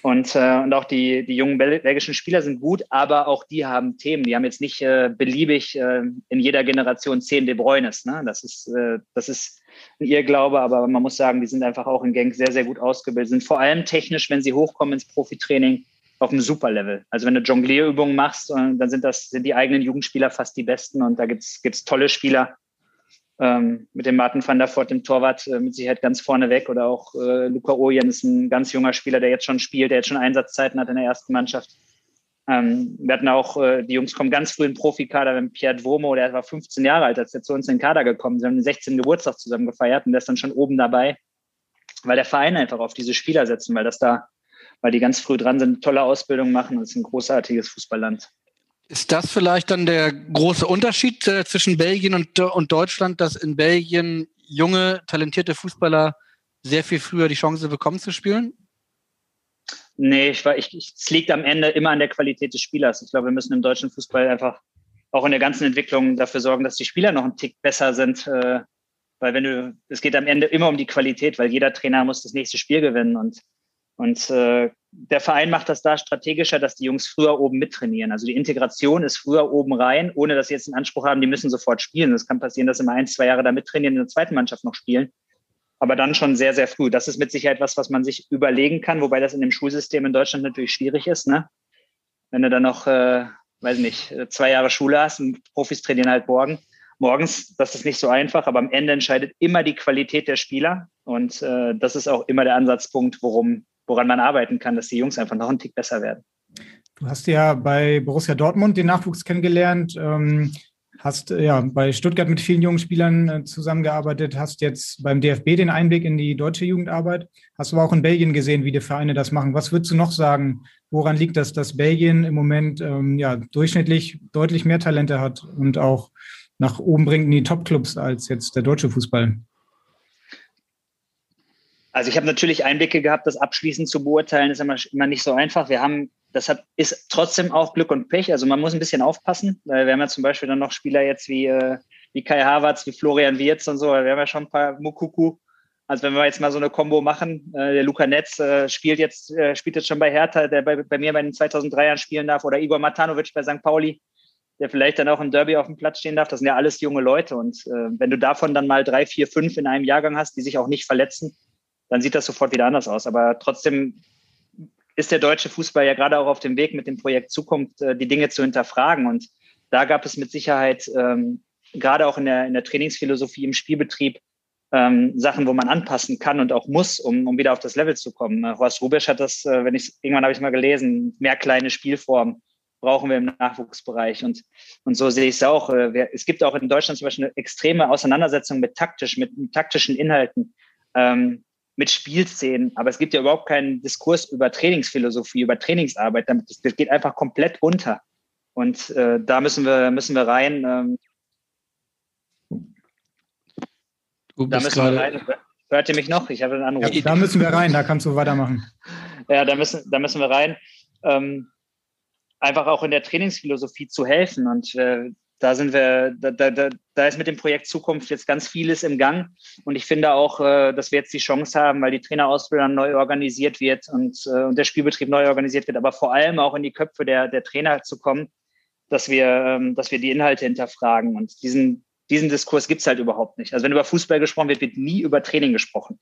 Und, äh, und auch die, die jungen belgischen Spieler sind gut, aber auch die haben Themen. Die haben jetzt nicht äh, beliebig äh, in jeder Generation zehn De Bruynes. Ne? Das, ist, äh, das ist ein Irrglaube, aber man muss sagen, die sind einfach auch in Genk sehr, sehr gut ausgebildet. Sind vor allem technisch, wenn sie hochkommen ins Profitraining, auf einem Superlevel. Also wenn du Jonglierübungen machst, äh, dann sind das sind die eigenen Jugendspieler fast die besten und da gibt's gibt's tolle Spieler, ähm, mit dem Martin van der Voort, dem Torwart, äh, mit Sicherheit ganz vorne weg. Oder auch äh, Luca Ojen ist ein ganz junger Spieler, der jetzt schon spielt, der jetzt schon Einsatzzeiten hat in der ersten Mannschaft. Ähm, wir hatten auch, äh, die Jungs kommen ganz früh in den Profikader, wenn Pierre Duomo, der war 15 Jahre alt, als der zu uns in den Kader gekommen ist. Wir haben den 16. Geburtstag zusammen gefeiert und der ist dann schon oben dabei, weil der Verein einfach auf diese Spieler setzen, weil das da, weil die ganz früh dran sind, tolle Ausbildung machen es ist ein großartiges Fußballland. Ist das vielleicht dann der große Unterschied äh, zwischen Belgien und, und Deutschland, dass in Belgien junge, talentierte Fußballer sehr viel früher die Chance bekommen zu spielen? Nee, ich, ich, ich, es liegt am Ende immer an der Qualität des Spielers. Ich glaube, wir müssen im deutschen Fußball einfach auch in der ganzen Entwicklung dafür sorgen, dass die Spieler noch einen Tick besser sind. Äh, weil wenn du, es geht am Ende immer um die Qualität, weil jeder Trainer muss das nächste Spiel gewinnen. Und, und äh, der Verein macht das da strategischer, dass die Jungs früher oben mittrainieren. Also die Integration ist früher oben rein, ohne dass sie jetzt einen Anspruch haben, die müssen sofort spielen. Es kann passieren, dass sie mal ein, zwei Jahre da mittrainieren, in der zweiten Mannschaft noch spielen aber dann schon sehr, sehr früh. Das ist mit Sicherheit etwas, was man sich überlegen kann, wobei das in dem Schulsystem in Deutschland natürlich schwierig ist. Ne? Wenn du dann noch, äh, weiß nicht, zwei Jahre Schule hast und Profis trainieren halt morgen, morgens, das ist nicht so einfach, aber am Ende entscheidet immer die Qualität der Spieler und äh, das ist auch immer der Ansatzpunkt, worum, woran man arbeiten kann, dass die Jungs einfach noch einen Tick besser werden. Du hast ja bei Borussia Dortmund den Nachwuchs kennengelernt. Ähm, Hast äh, ja bei Stuttgart mit vielen jungen Spielern äh, zusammengearbeitet, hast jetzt beim DFB den Einblick in die deutsche Jugendarbeit, hast aber auch in Belgien gesehen, wie die Vereine das machen. Was würdest du noch sagen? Woran liegt das, dass Belgien im Moment ähm, ja durchschnittlich deutlich mehr Talente hat und auch nach oben bringt in die Topclubs als jetzt der deutsche Fußball? Also ich habe natürlich Einblicke gehabt, das abschließend zu beurteilen, ist immer, immer nicht so einfach. Wir haben das hat, ist trotzdem auch Glück und Pech. Also man muss ein bisschen aufpassen. Weil wir haben ja zum Beispiel dann noch Spieler jetzt wie, äh, wie Kai Havertz, wie Florian Wirz und so. Wir haben ja schon ein paar Mukuku. Also wenn wir jetzt mal so eine Combo machen, äh, der Luca Netz äh, spielt jetzt spielt jetzt schon bei Hertha, der bei, bei mir bei den 2003ern spielen darf, oder Igor Matanovic bei St. Pauli, der vielleicht dann auch im Derby auf dem Platz stehen darf. Das sind ja alles junge Leute. Und wenn du davon dann mal drei, vier, fünf in einem Jahrgang hast, die sich auch nicht verletzen, dann sieht das sofort wieder anders aus. Aber trotzdem ist der deutsche Fußball ja gerade auch auf dem Weg mit dem Projekt Zukunft, äh, die Dinge zu hinterfragen. Und da gab es mit Sicherheit ähm, gerade auch in der, in der Trainingsphilosophie im Spielbetrieb ähm, Sachen, wo man anpassen kann und auch muss, um, um wieder auf das Level zu kommen. Äh, Horst Rubisch hat das, äh, wenn ich irgendwann habe ich mal gelesen, mehr kleine Spielformen brauchen wir im Nachwuchsbereich. Und, und so sehe ich es auch. Es gibt auch in Deutschland zum Beispiel eine extreme Auseinandersetzung mit taktisch, mit, mit taktischen Inhalten. Ähm, mit Spielszenen, aber es gibt ja überhaupt keinen Diskurs über Trainingsphilosophie, über Trainingsarbeit. Das, das geht einfach komplett unter. Und äh, da müssen wir, müssen wir rein. Ähm, da müssen wir rein. Hört ihr mich noch? Ich habe einen Anruf. Ja, da müssen wir rein, da kannst du weitermachen. ja, da müssen, da müssen wir rein. Ähm, einfach auch in der Trainingsphilosophie zu helfen. Und äh, da sind wir, da, da, da ist mit dem Projekt Zukunft jetzt ganz vieles im Gang. Und ich finde auch, äh, dass wir jetzt die Chance haben, weil die Trainerausbildung neu organisiert wird und, äh, und der Spielbetrieb neu organisiert wird, aber vor allem auch in die Köpfe der, der Trainer zu kommen, dass wir, ähm, dass wir die Inhalte hinterfragen. Und diesen, diesen Diskurs gibt es halt überhaupt nicht. Also wenn über Fußball gesprochen wird, wird nie über Training gesprochen.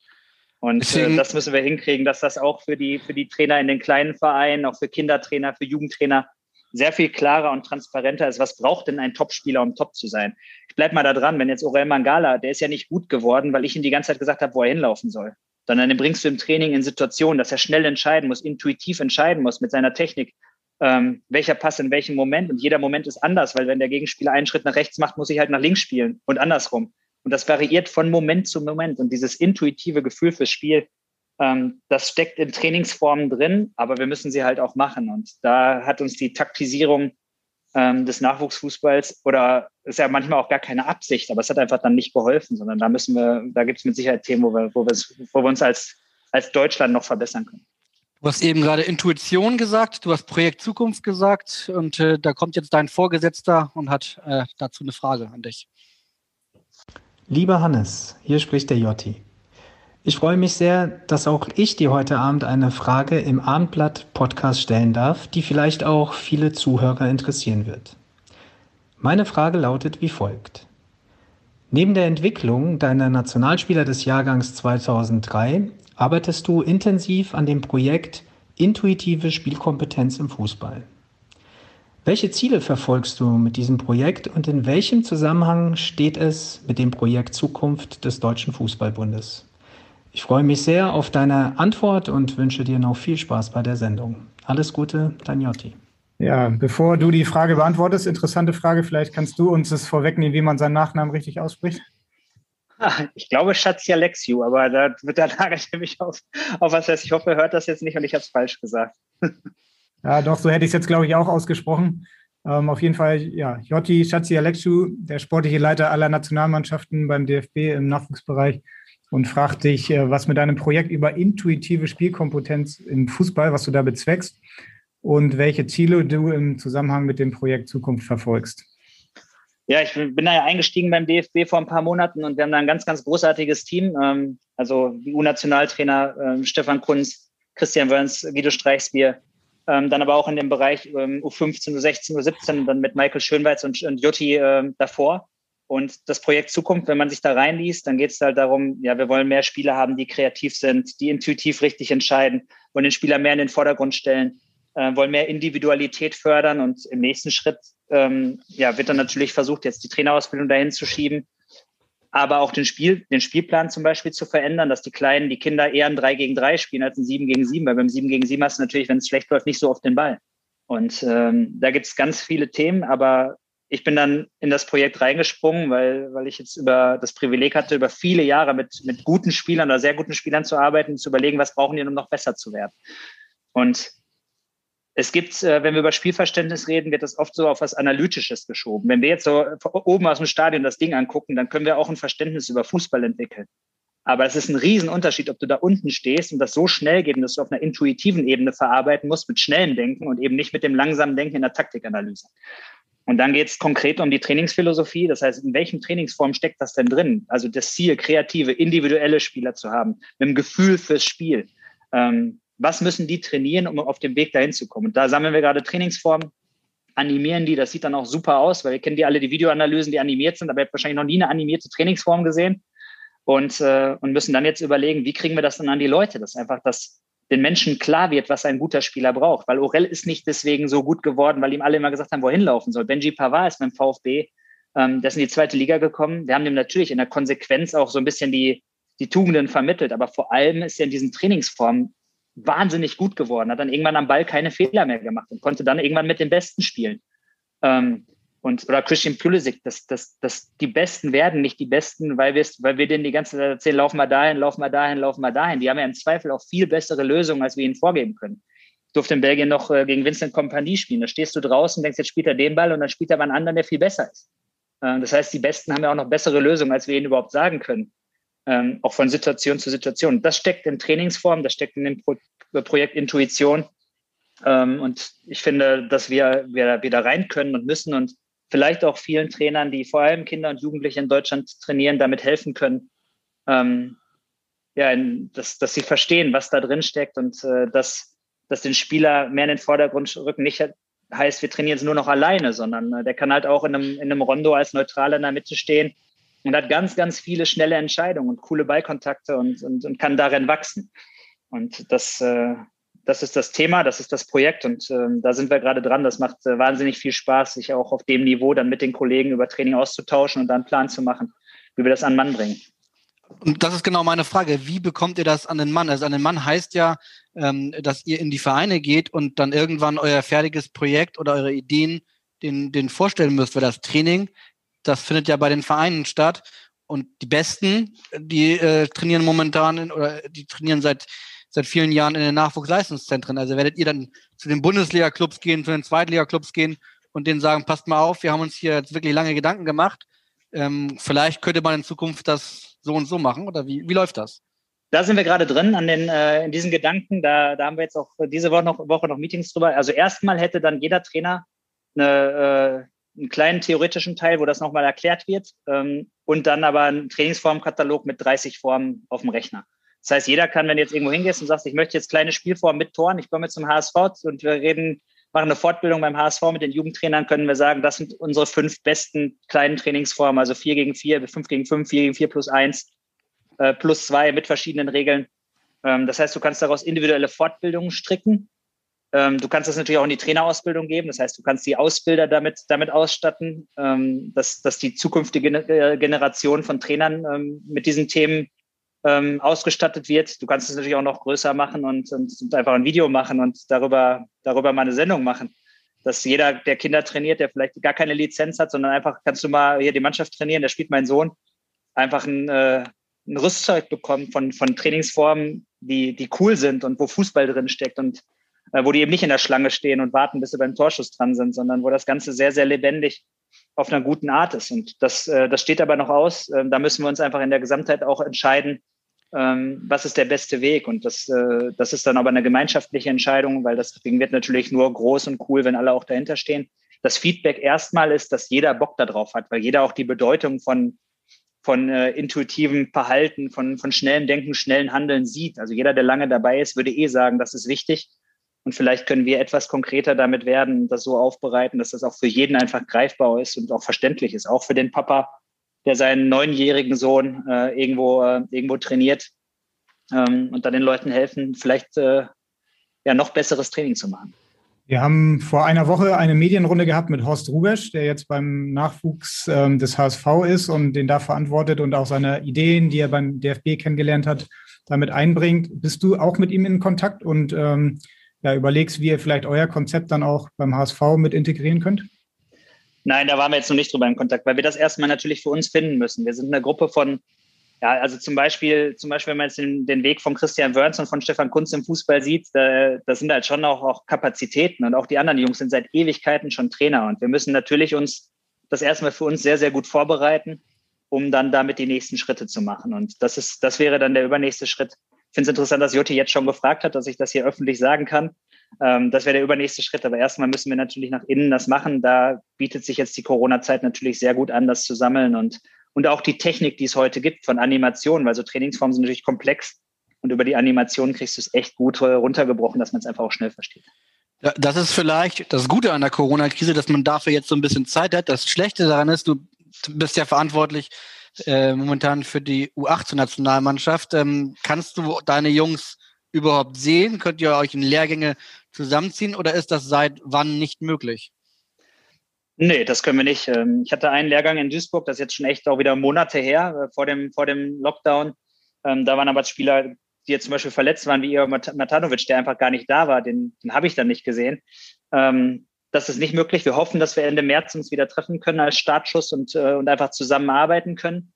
Und äh, das müssen wir hinkriegen, dass das auch für die, für die Trainer in den kleinen Vereinen, auch für Kindertrainer, für Jugendtrainer sehr viel klarer und transparenter ist, was braucht denn ein Topspieler, um top zu sein. Ich bleib mal da dran, wenn jetzt Orel Mangala, der ist ja nicht gut geworden, weil ich ihm die ganze Zeit gesagt habe, wo er hinlaufen soll. Sondern den bringst du im Training in Situationen, dass er schnell entscheiden muss, intuitiv entscheiden muss mit seiner Technik, ähm, welcher Pass in welchem Moment. Und jeder Moment ist anders, weil wenn der Gegenspieler einen Schritt nach rechts macht, muss ich halt nach links spielen und andersrum. Und das variiert von Moment zu Moment. Und dieses intuitive Gefühl fürs Spiel, das steckt in Trainingsformen drin, aber wir müssen sie halt auch machen. Und da hat uns die Taktisierung ähm, des Nachwuchsfußballs oder ist ja manchmal auch gar keine Absicht, aber es hat einfach dann nicht geholfen, sondern da müssen wir, da gibt es mit Sicherheit Themen, wo wir, wo wir, wo wir uns als, als Deutschland noch verbessern können. Du hast eben gerade Intuition gesagt, du hast Projekt Zukunft gesagt und äh, da kommt jetzt dein Vorgesetzter und hat äh, dazu eine Frage an dich. Lieber Hannes, hier spricht der Jotti. Ich freue mich sehr, dass auch ich dir heute Abend eine Frage im Abendblatt Podcast stellen darf, die vielleicht auch viele Zuhörer interessieren wird. Meine Frage lautet wie folgt. Neben der Entwicklung deiner Nationalspieler des Jahrgangs 2003 arbeitest du intensiv an dem Projekt Intuitive Spielkompetenz im Fußball. Welche Ziele verfolgst du mit diesem Projekt und in welchem Zusammenhang steht es mit dem Projekt Zukunft des Deutschen Fußballbundes? Ich freue mich sehr auf deine Antwort und wünsche dir noch viel Spaß bei der Sendung. Alles Gute, dein Jotti. Ja, bevor du die Frage beantwortest, interessante Frage, vielleicht kannst du uns das vorwegnehmen, wie man seinen Nachnamen richtig ausspricht. Ich glaube Schatzi Alexiu, aber da wird der nagelt er mich auf, auf was heißt. Ich hoffe, er hört das jetzt nicht und ich habe es falsch gesagt. Ja, doch, so hätte ich es jetzt, glaube ich, auch ausgesprochen. Ähm, auf jeden Fall, ja, Jotti Schatzi Alexiu, der sportliche Leiter aller Nationalmannschaften beim DFB im Nachwuchsbereich und fragt dich, äh, was mit deinem Projekt über intuitive Spielkompetenz im Fußball, was du da bezweckst und welche Ziele du im Zusammenhang mit dem Projekt Zukunft verfolgst. Ja, ich bin da ja eingestiegen beim DFB vor ein paar Monaten und wir haben da ein ganz, ganz großartiges Team. Ähm, also U-Nationaltrainer ähm, Stefan Kunz, Christian Wörns, Guido Streichsbier, ähm, dann aber auch in dem Bereich U15, U16, U17, dann mit Michael Schönweiz und, und Jutti davor. Und das Projekt Zukunft, wenn man sich da reinliest, dann geht es halt darum, ja, wir wollen mehr Spieler haben, die kreativ sind, die intuitiv richtig entscheiden, wollen den Spieler mehr in den Vordergrund stellen, äh, wollen mehr Individualität fördern und im nächsten Schritt ähm, ja, wird dann natürlich versucht, jetzt die Trainerausbildung dahin zu schieben, aber auch den, Spiel, den Spielplan zum Beispiel zu verändern, dass die Kleinen, die Kinder eher ein 3 gegen 3 spielen als ein 7 gegen 7, weil beim 7 gegen 7 hast du natürlich, wenn es schlecht läuft, nicht so oft den Ball. Und ähm, da gibt es ganz viele Themen, aber ich bin dann in das Projekt reingesprungen, weil, weil ich jetzt über das Privileg hatte, über viele Jahre mit, mit guten Spielern oder sehr guten Spielern zu arbeiten und zu überlegen, was brauchen die, um noch besser zu werden. Und es gibt, äh, wenn wir über Spielverständnis reden, wird das oft so auf was Analytisches geschoben. Wenn wir jetzt so oben aus dem Stadion das Ding angucken, dann können wir auch ein Verständnis über Fußball entwickeln. Aber es ist ein Riesenunterschied, ob du da unten stehst und das so schnell geht dass du auf einer intuitiven Ebene verarbeiten musst mit schnellem Denken und eben nicht mit dem langsamen Denken in der Taktikanalyse. Und dann geht es konkret um die Trainingsphilosophie. Das heißt, in welchen Trainingsformen steckt das denn drin? Also das Ziel, kreative, individuelle Spieler zu haben, mit einem Gefühl fürs Spiel. Ähm, was müssen die trainieren, um auf dem Weg dahin zu kommen? Und da sammeln wir gerade Trainingsformen, animieren die, das sieht dann auch super aus, weil wir kennen die alle, die Videoanalysen, die animiert sind, aber ihr habt wahrscheinlich noch nie eine animierte Trainingsform gesehen und, äh, und müssen dann jetzt überlegen, wie kriegen wir das dann an die Leute, dass einfach das den Menschen klar wird, was ein guter Spieler braucht, weil Orel ist nicht deswegen so gut geworden, weil ihm alle immer gesagt haben, wohin laufen soll. Benji Pavard ist beim VfB, ähm, der ist in die zweite Liga gekommen. Wir haben dem natürlich in der Konsequenz auch so ein bisschen die, die Tugenden vermittelt, aber vor allem ist er in diesen Trainingsformen wahnsinnig gut geworden, hat dann irgendwann am Ball keine Fehler mehr gemacht und konnte dann irgendwann mit den Besten spielen. Ähm, und, oder Christian Pulisic, dass, dass, dass die Besten werden nicht die Besten, weil wir, weil wir denen die ganze Zeit erzählen, laufen wir dahin, laufen wir dahin, laufen wir dahin. Die haben ja im Zweifel auch viel bessere Lösungen, als wir ihnen vorgeben können. Ich durfte in Belgien noch äh, gegen Vincent Kompanie spielen. Da stehst du draußen, denkst, jetzt spielt er den Ball und dann spielt er aber einen anderen, der viel besser ist. Äh, das heißt, die Besten haben ja auch noch bessere Lösungen, als wir ihnen überhaupt sagen können ähm, auch von Situation zu Situation. Das steckt in Trainingsform, das steckt in dem Pro Projekt Intuition. Ähm, und ich finde, dass wir, wir wieder rein können und müssen und vielleicht auch vielen Trainern, die vor allem Kinder und Jugendliche in Deutschland trainieren, damit helfen können, ähm, ja, dass, dass sie verstehen, was da drin steckt und äh, dass, dass den Spieler mehr in den Vordergrund rücken. Nicht heißt, wir trainieren jetzt nur noch alleine, sondern äh, der kann halt auch in einem, in einem Rondo als Neutraler in der Mitte stehen und hat ganz, ganz viele schnelle Entscheidungen und coole Ballkontakte und, und, und kann darin wachsen. Und das, äh, das ist das Thema, das ist das Projekt und äh, da sind wir gerade dran. Das macht äh, wahnsinnig viel Spaß, sich auch auf dem Niveau dann mit den Kollegen über Training auszutauschen und dann einen Plan zu machen, wie wir das an den Mann bringen. Und das ist genau meine Frage. Wie bekommt ihr das an den Mann? Also an den Mann heißt ja, ähm, dass ihr in die Vereine geht und dann irgendwann euer fertiges Projekt oder eure Ideen den, den vorstellen müsst, weil das Training das findet ja bei den Vereinen statt. Und die Besten, die äh, trainieren momentan in, oder die trainieren seit seit vielen Jahren in den Nachwuchsleistungszentren. Also werdet ihr dann zu den Bundesliga-Clubs gehen, zu den Zweitliga-Clubs gehen und denen sagen, passt mal auf, wir haben uns hier jetzt wirklich lange Gedanken gemacht. Ähm, vielleicht könnte man in Zukunft das so und so machen oder wie, wie läuft das? Da sind wir gerade drin an den, äh, in diesen Gedanken. Da, da haben wir jetzt auch diese Woche noch, Woche noch Meetings drüber. Also erstmal hätte dann jeder Trainer eine, äh, einen kleinen theoretischen Teil, wo das nochmal erklärt wird ähm, und dann aber einen Trainingsformkatalog mit 30 Formen auf dem Rechner. Das heißt, jeder kann, wenn du jetzt irgendwo hingehst und sagst, ich möchte jetzt kleine Spielformen mit Toren, ich komme jetzt zum HSV und wir reden, machen eine Fortbildung beim HSV mit den Jugendtrainern, können wir sagen, das sind unsere fünf besten kleinen Trainingsformen, also vier gegen vier, fünf gegen fünf, vier gegen vier plus eins, äh, plus zwei mit verschiedenen Regeln. Ähm, das heißt, du kannst daraus individuelle Fortbildungen stricken ähm, du kannst das natürlich auch in die Trainerausbildung geben. Das heißt, du kannst die Ausbilder damit, damit ausstatten, ähm, dass, dass die zukünftige äh, Generation von Trainern ähm, mit diesen Themen ähm, ausgestattet wird. Du kannst es natürlich auch noch größer machen und, und, und, einfach ein Video machen und darüber, darüber mal eine Sendung machen. dass jeder, der Kinder trainiert, der vielleicht gar keine Lizenz hat, sondern einfach kannst du mal hier die Mannschaft trainieren, der spielt mein Sohn, einfach ein, äh, ein Rüstzeug bekommt von, von Trainingsformen, die, die cool sind und wo Fußball drin steckt und äh, wo die eben nicht in der Schlange stehen und warten, bis sie beim Torschuss dran sind, sondern wo das Ganze sehr, sehr lebendig auf einer guten Art ist. Und das, äh, das steht aber noch aus. Äh, da müssen wir uns einfach in der Gesamtheit auch entscheiden, ähm, was ist der beste Weg. Und das, äh, das ist dann aber eine gemeinschaftliche Entscheidung, weil das Ding wird natürlich nur groß und cool, wenn alle auch dahinter stehen. Das Feedback erstmal ist, dass jeder Bock darauf hat, weil jeder auch die Bedeutung von, von äh, intuitivem Verhalten, von, von schnellem Denken, schnellen Handeln sieht. Also jeder, der lange dabei ist, würde eh sagen, das ist wichtig. Und vielleicht können wir etwas konkreter damit werden, das so aufbereiten, dass das auch für jeden einfach greifbar ist und auch verständlich ist, auch für den Papa, der seinen neunjährigen Sohn äh, irgendwo, äh, irgendwo trainiert ähm, und dann den Leuten helfen, vielleicht äh, ja noch besseres Training zu machen. Wir haben vor einer Woche eine Medienrunde gehabt mit Horst Rubesch, der jetzt beim Nachwuchs ähm, des HSV ist und den da verantwortet und auch seine Ideen, die er beim DFB kennengelernt hat, damit einbringt. Bist du auch mit ihm in Kontakt und ähm, ja, überlegst, wie ihr vielleicht euer Konzept dann auch beim HSV mit integrieren könnt? Nein, da waren wir jetzt noch nicht drüber in Kontakt, weil wir das erstmal natürlich für uns finden müssen. Wir sind eine Gruppe von, ja, also zum Beispiel, zum Beispiel, wenn man jetzt den, den Weg von Christian Wörns und von Stefan Kunz im Fußball sieht, da, das sind halt schon auch, auch Kapazitäten und auch die anderen Jungs sind seit Ewigkeiten schon Trainer und wir müssen natürlich uns das erstmal für uns sehr, sehr gut vorbereiten, um dann damit die nächsten Schritte zu machen. Und das ist, das wäre dann der übernächste Schritt. Ich finde es interessant, dass Jotti jetzt schon gefragt hat, dass ich das hier öffentlich sagen kann. Ähm, das wäre der übernächste Schritt. Aber erstmal müssen wir natürlich nach innen das machen. Da bietet sich jetzt die Corona-Zeit natürlich sehr gut an, das zu sammeln und, und auch die Technik, die es heute gibt von Animationen, weil so Trainingsformen sind natürlich komplex. Und über die Animation kriegst du es echt gut runtergebrochen, dass man es einfach auch schnell versteht. Das ist vielleicht das Gute an der Corona-Krise, dass man dafür jetzt so ein bisschen Zeit hat. Das Schlechte daran ist, du bist ja verantwortlich äh, momentan für die U18-Nationalmannschaft. Ähm, kannst du deine Jungs überhaupt sehen? Könnt ihr euch in Lehrgänge zusammenziehen oder ist das seit wann nicht möglich? Nee, das können wir nicht. Ähm, ich hatte einen Lehrgang in Duisburg, das ist jetzt schon echt auch wieder Monate her, äh, vor dem, vor dem Lockdown. Ähm, da waren aber Spieler, die jetzt zum Beispiel verletzt waren, wie ihr Matanovic, der einfach gar nicht da war. Den, den habe ich dann nicht gesehen. Ähm, das ist nicht möglich. Wir hoffen, dass wir Ende März uns wieder treffen können als Startschuss und, äh, und einfach zusammenarbeiten können.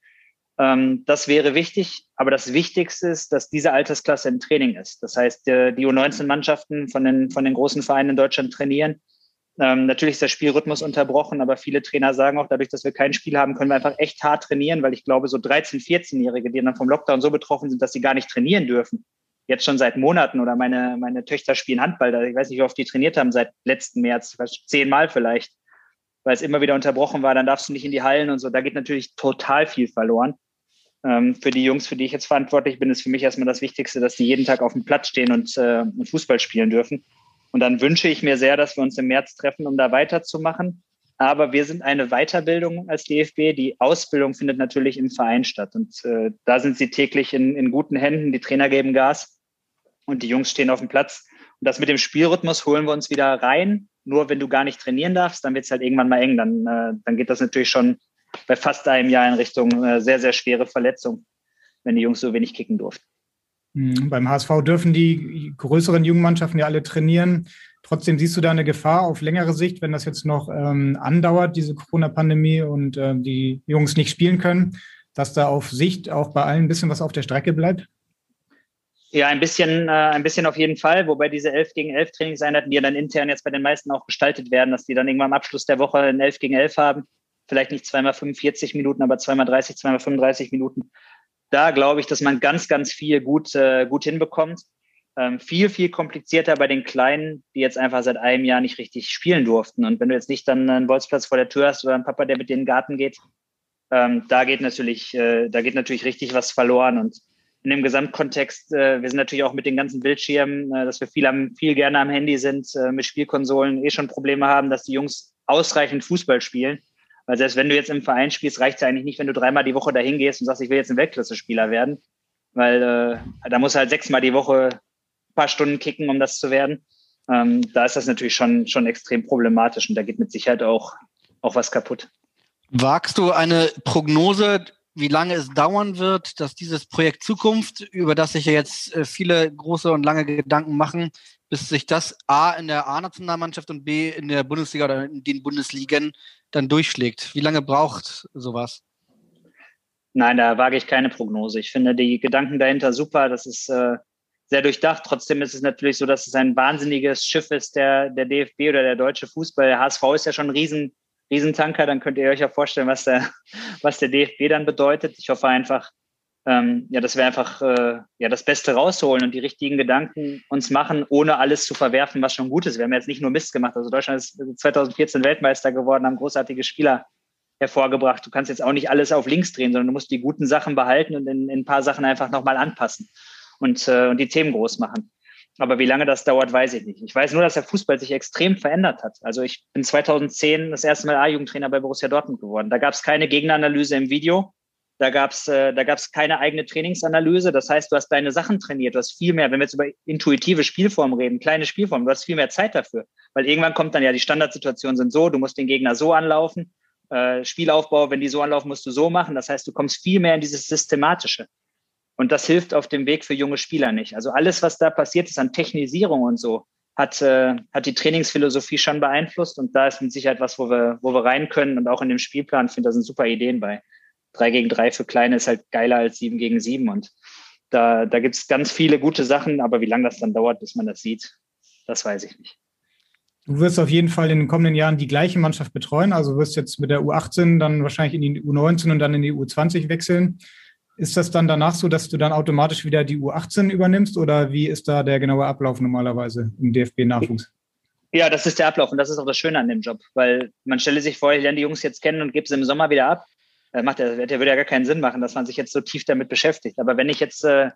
Ähm, das wäre wichtig. Aber das Wichtigste ist, dass diese Altersklasse im Training ist. Das heißt, äh, die U19-Mannschaften von den, von den großen Vereinen in Deutschland trainieren. Ähm, natürlich ist der Spielrhythmus unterbrochen, aber viele Trainer sagen auch, dadurch, dass wir kein Spiel haben, können wir einfach echt hart trainieren, weil ich glaube, so 13-, 14-Jährige, die dann vom Lockdown so betroffen sind, dass sie gar nicht trainieren dürfen, jetzt schon seit Monaten oder meine, meine Töchter spielen Handball, ich weiß nicht, wie oft die trainiert haben, seit letzten März, zehnmal vielleicht, weil es immer wieder unterbrochen war, dann darfst du nicht in die Hallen und so, da geht natürlich total viel verloren ähm, für die Jungs, für die ich jetzt verantwortlich bin, ist für mich erstmal das Wichtigste, dass die jeden Tag auf dem Platz stehen und, äh, Fußball spielen dürfen. Und dann wünsche ich mir sehr, dass wir uns im März treffen, um da weiterzumachen. Aber wir sind eine Weiterbildung als DFB. Die Ausbildung findet natürlich im Verein statt. Und äh, da sind sie täglich in, in guten Händen. Die Trainer geben Gas und die Jungs stehen auf dem Platz. Und das mit dem Spielrhythmus holen wir uns wieder rein. Nur wenn du gar nicht trainieren darfst, dann wird es halt irgendwann mal eng. Dann, äh, dann geht das natürlich schon bei fast einem Jahr in Richtung äh, sehr, sehr schwere Verletzung, wenn die Jungs so wenig kicken durften. Mhm. Beim HSV dürfen die größeren Jugendmannschaften ja alle trainieren. Trotzdem siehst du da eine Gefahr auf längere Sicht, wenn das jetzt noch ähm, andauert, diese Corona-Pandemie und äh, die Jungs nicht spielen können, dass da auf Sicht auch bei allen ein bisschen was auf der Strecke bleibt? Ja, ein bisschen, äh, ein bisschen auf jeden Fall, wobei diese 11 gegen 11 Trainingseinheiten, die ja dann intern jetzt bei den meisten auch gestaltet werden, dass die dann irgendwann am Abschluss der Woche ein 11 gegen 11 haben, vielleicht nicht zweimal 45 Minuten, aber zweimal 30, zweimal 35 Minuten. Da glaube ich, dass man ganz, ganz viel gut, äh, gut hinbekommt. Ähm, viel, viel komplizierter bei den Kleinen, die jetzt einfach seit einem Jahr nicht richtig spielen durften. Und wenn du jetzt nicht dann einen Bolzplatz vor der Tür hast oder einen Papa, der mit dir in den Garten geht, ähm, da geht natürlich, äh, da geht natürlich richtig was verloren. Und in dem Gesamtkontext, äh, wir sind natürlich auch mit den ganzen Bildschirmen, äh, dass wir viel, am, viel gerne am Handy sind, äh, mit Spielkonsolen eh schon Probleme haben, dass die Jungs ausreichend Fußball spielen. Weil selbst wenn du jetzt im Verein spielst, reicht es ja eigentlich nicht, wenn du dreimal die Woche dahin gehst und sagst, ich will jetzt ein Weltklasse-Spieler werden. Weil äh, da muss halt sechsmal die Woche ein paar Stunden kicken, um das zu werden. Ähm, da ist das natürlich schon, schon extrem problematisch und da geht mit Sicherheit auch, auch was kaputt. Wagst du eine Prognose, wie lange es dauern wird, dass dieses Projekt Zukunft, über das sich ja jetzt äh, viele große und lange Gedanken machen, bis sich das A in der A-Nationalmannschaft und B in der Bundesliga oder in den Bundesligen dann durchschlägt. Wie lange braucht sowas? Nein, da wage ich keine Prognose. Ich finde die Gedanken dahinter super. Das ist äh, sehr durchdacht. Trotzdem ist es natürlich so, dass es ein wahnsinniges Schiff ist, der, der DFB oder der deutsche Fußball. Der HSV ist ja schon ein riesen, Riesentanker. Dann könnt ihr euch ja vorstellen, was der, was der DFB dann bedeutet. Ich hoffe einfach, ähm, ja, dass wir einfach äh, ja, das Beste rausholen und die richtigen Gedanken uns machen, ohne alles zu verwerfen, was schon gut ist. Wir haben jetzt nicht nur Mist gemacht. Also Deutschland ist 2014 Weltmeister geworden, haben großartige Spieler hervorgebracht. Du kannst jetzt auch nicht alles auf links drehen, sondern du musst die guten Sachen behalten und in, in ein paar Sachen einfach nochmal anpassen und, äh, und die Themen groß machen. Aber wie lange das dauert, weiß ich nicht. Ich weiß nur, dass der Fußball sich extrem verändert hat. Also ich bin 2010 das erste Mal A-Jugendtrainer bei Borussia Dortmund geworden. Da gab es keine Gegneranalyse im Video. Da gab es äh, keine eigene Trainingsanalyse. Das heißt, du hast deine Sachen trainiert. Du hast viel mehr, wenn wir jetzt über intuitive Spielformen reden, kleine Spielformen, du hast viel mehr Zeit dafür. Weil irgendwann kommt dann ja, die Standardsituationen sind so, du musst den Gegner so anlaufen. Äh, Spielaufbau, wenn die so anlaufen, musst du so machen. Das heißt, du kommst viel mehr in dieses Systematische. Und das hilft auf dem Weg für junge Spieler nicht. Also alles, was da passiert ist an Technisierung und so, hat, äh, hat die Trainingsphilosophie schon beeinflusst. Und da ist mit Sicherheit was, wo wir, wo wir rein können. Und auch in dem Spielplan finde, da sind super Ideen bei. Drei gegen drei für Kleine ist halt geiler als sieben gegen sieben. Und da, da gibt es ganz viele gute Sachen. Aber wie lange das dann dauert, bis man das sieht, das weiß ich nicht. Du wirst auf jeden Fall in den kommenden Jahren die gleiche Mannschaft betreuen. Also wirst jetzt mit der U18 dann wahrscheinlich in die U19 und dann in die U20 wechseln. Ist das dann danach so, dass du dann automatisch wieder die U18 übernimmst oder wie ist da der genaue Ablauf normalerweise im DFB-Nachwuchs? Ja, das ist der Ablauf und das ist auch das Schöne an dem Job, weil man stelle sich vor, ich lerne die Jungs jetzt kennen und gebe sie im Sommer wieder ab. Das macht der, der würde ja gar keinen Sinn machen, dass man sich jetzt so tief damit beschäftigt. Aber wenn ich jetzt äh,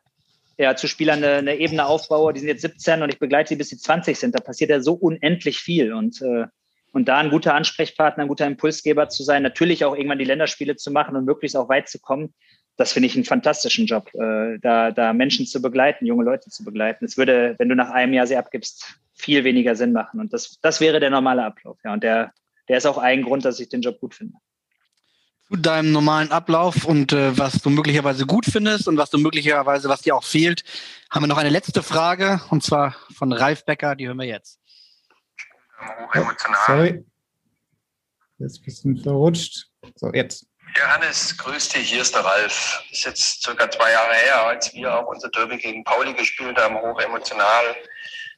ja, zu Spielern eine, eine, Ebene aufbaue, die sind jetzt 17 und ich begleite sie bis sie 20 sind, da passiert ja so unendlich viel und äh, und da ein guter Ansprechpartner, ein guter Impulsgeber zu sein, natürlich auch irgendwann die Länderspiele zu machen und möglichst auch weit zu kommen, das finde ich einen fantastischen Job, äh, da, da Menschen zu begleiten, junge Leute zu begleiten. Es würde, wenn du nach einem Jahr sie abgibst, viel weniger Sinn machen. Und das, das wäre der normale Ablauf. Ja. Und der, der ist auch ein Grund, dass ich den Job gut finde. Zu deinem normalen Ablauf und äh, was du möglicherweise gut findest und was du möglicherweise, was dir auch fehlt, haben wir noch eine letzte Frage und zwar von Ralf Becker, die hören wir jetzt. Hochemotional. Sorry. Jetzt bist du verrutscht. So, jetzt. Johannes, grüß dich, hier ist der Ralf. Ist jetzt circa zwei Jahre her, als wir auch unser Derby gegen Pauli gespielt haben, hochemotional.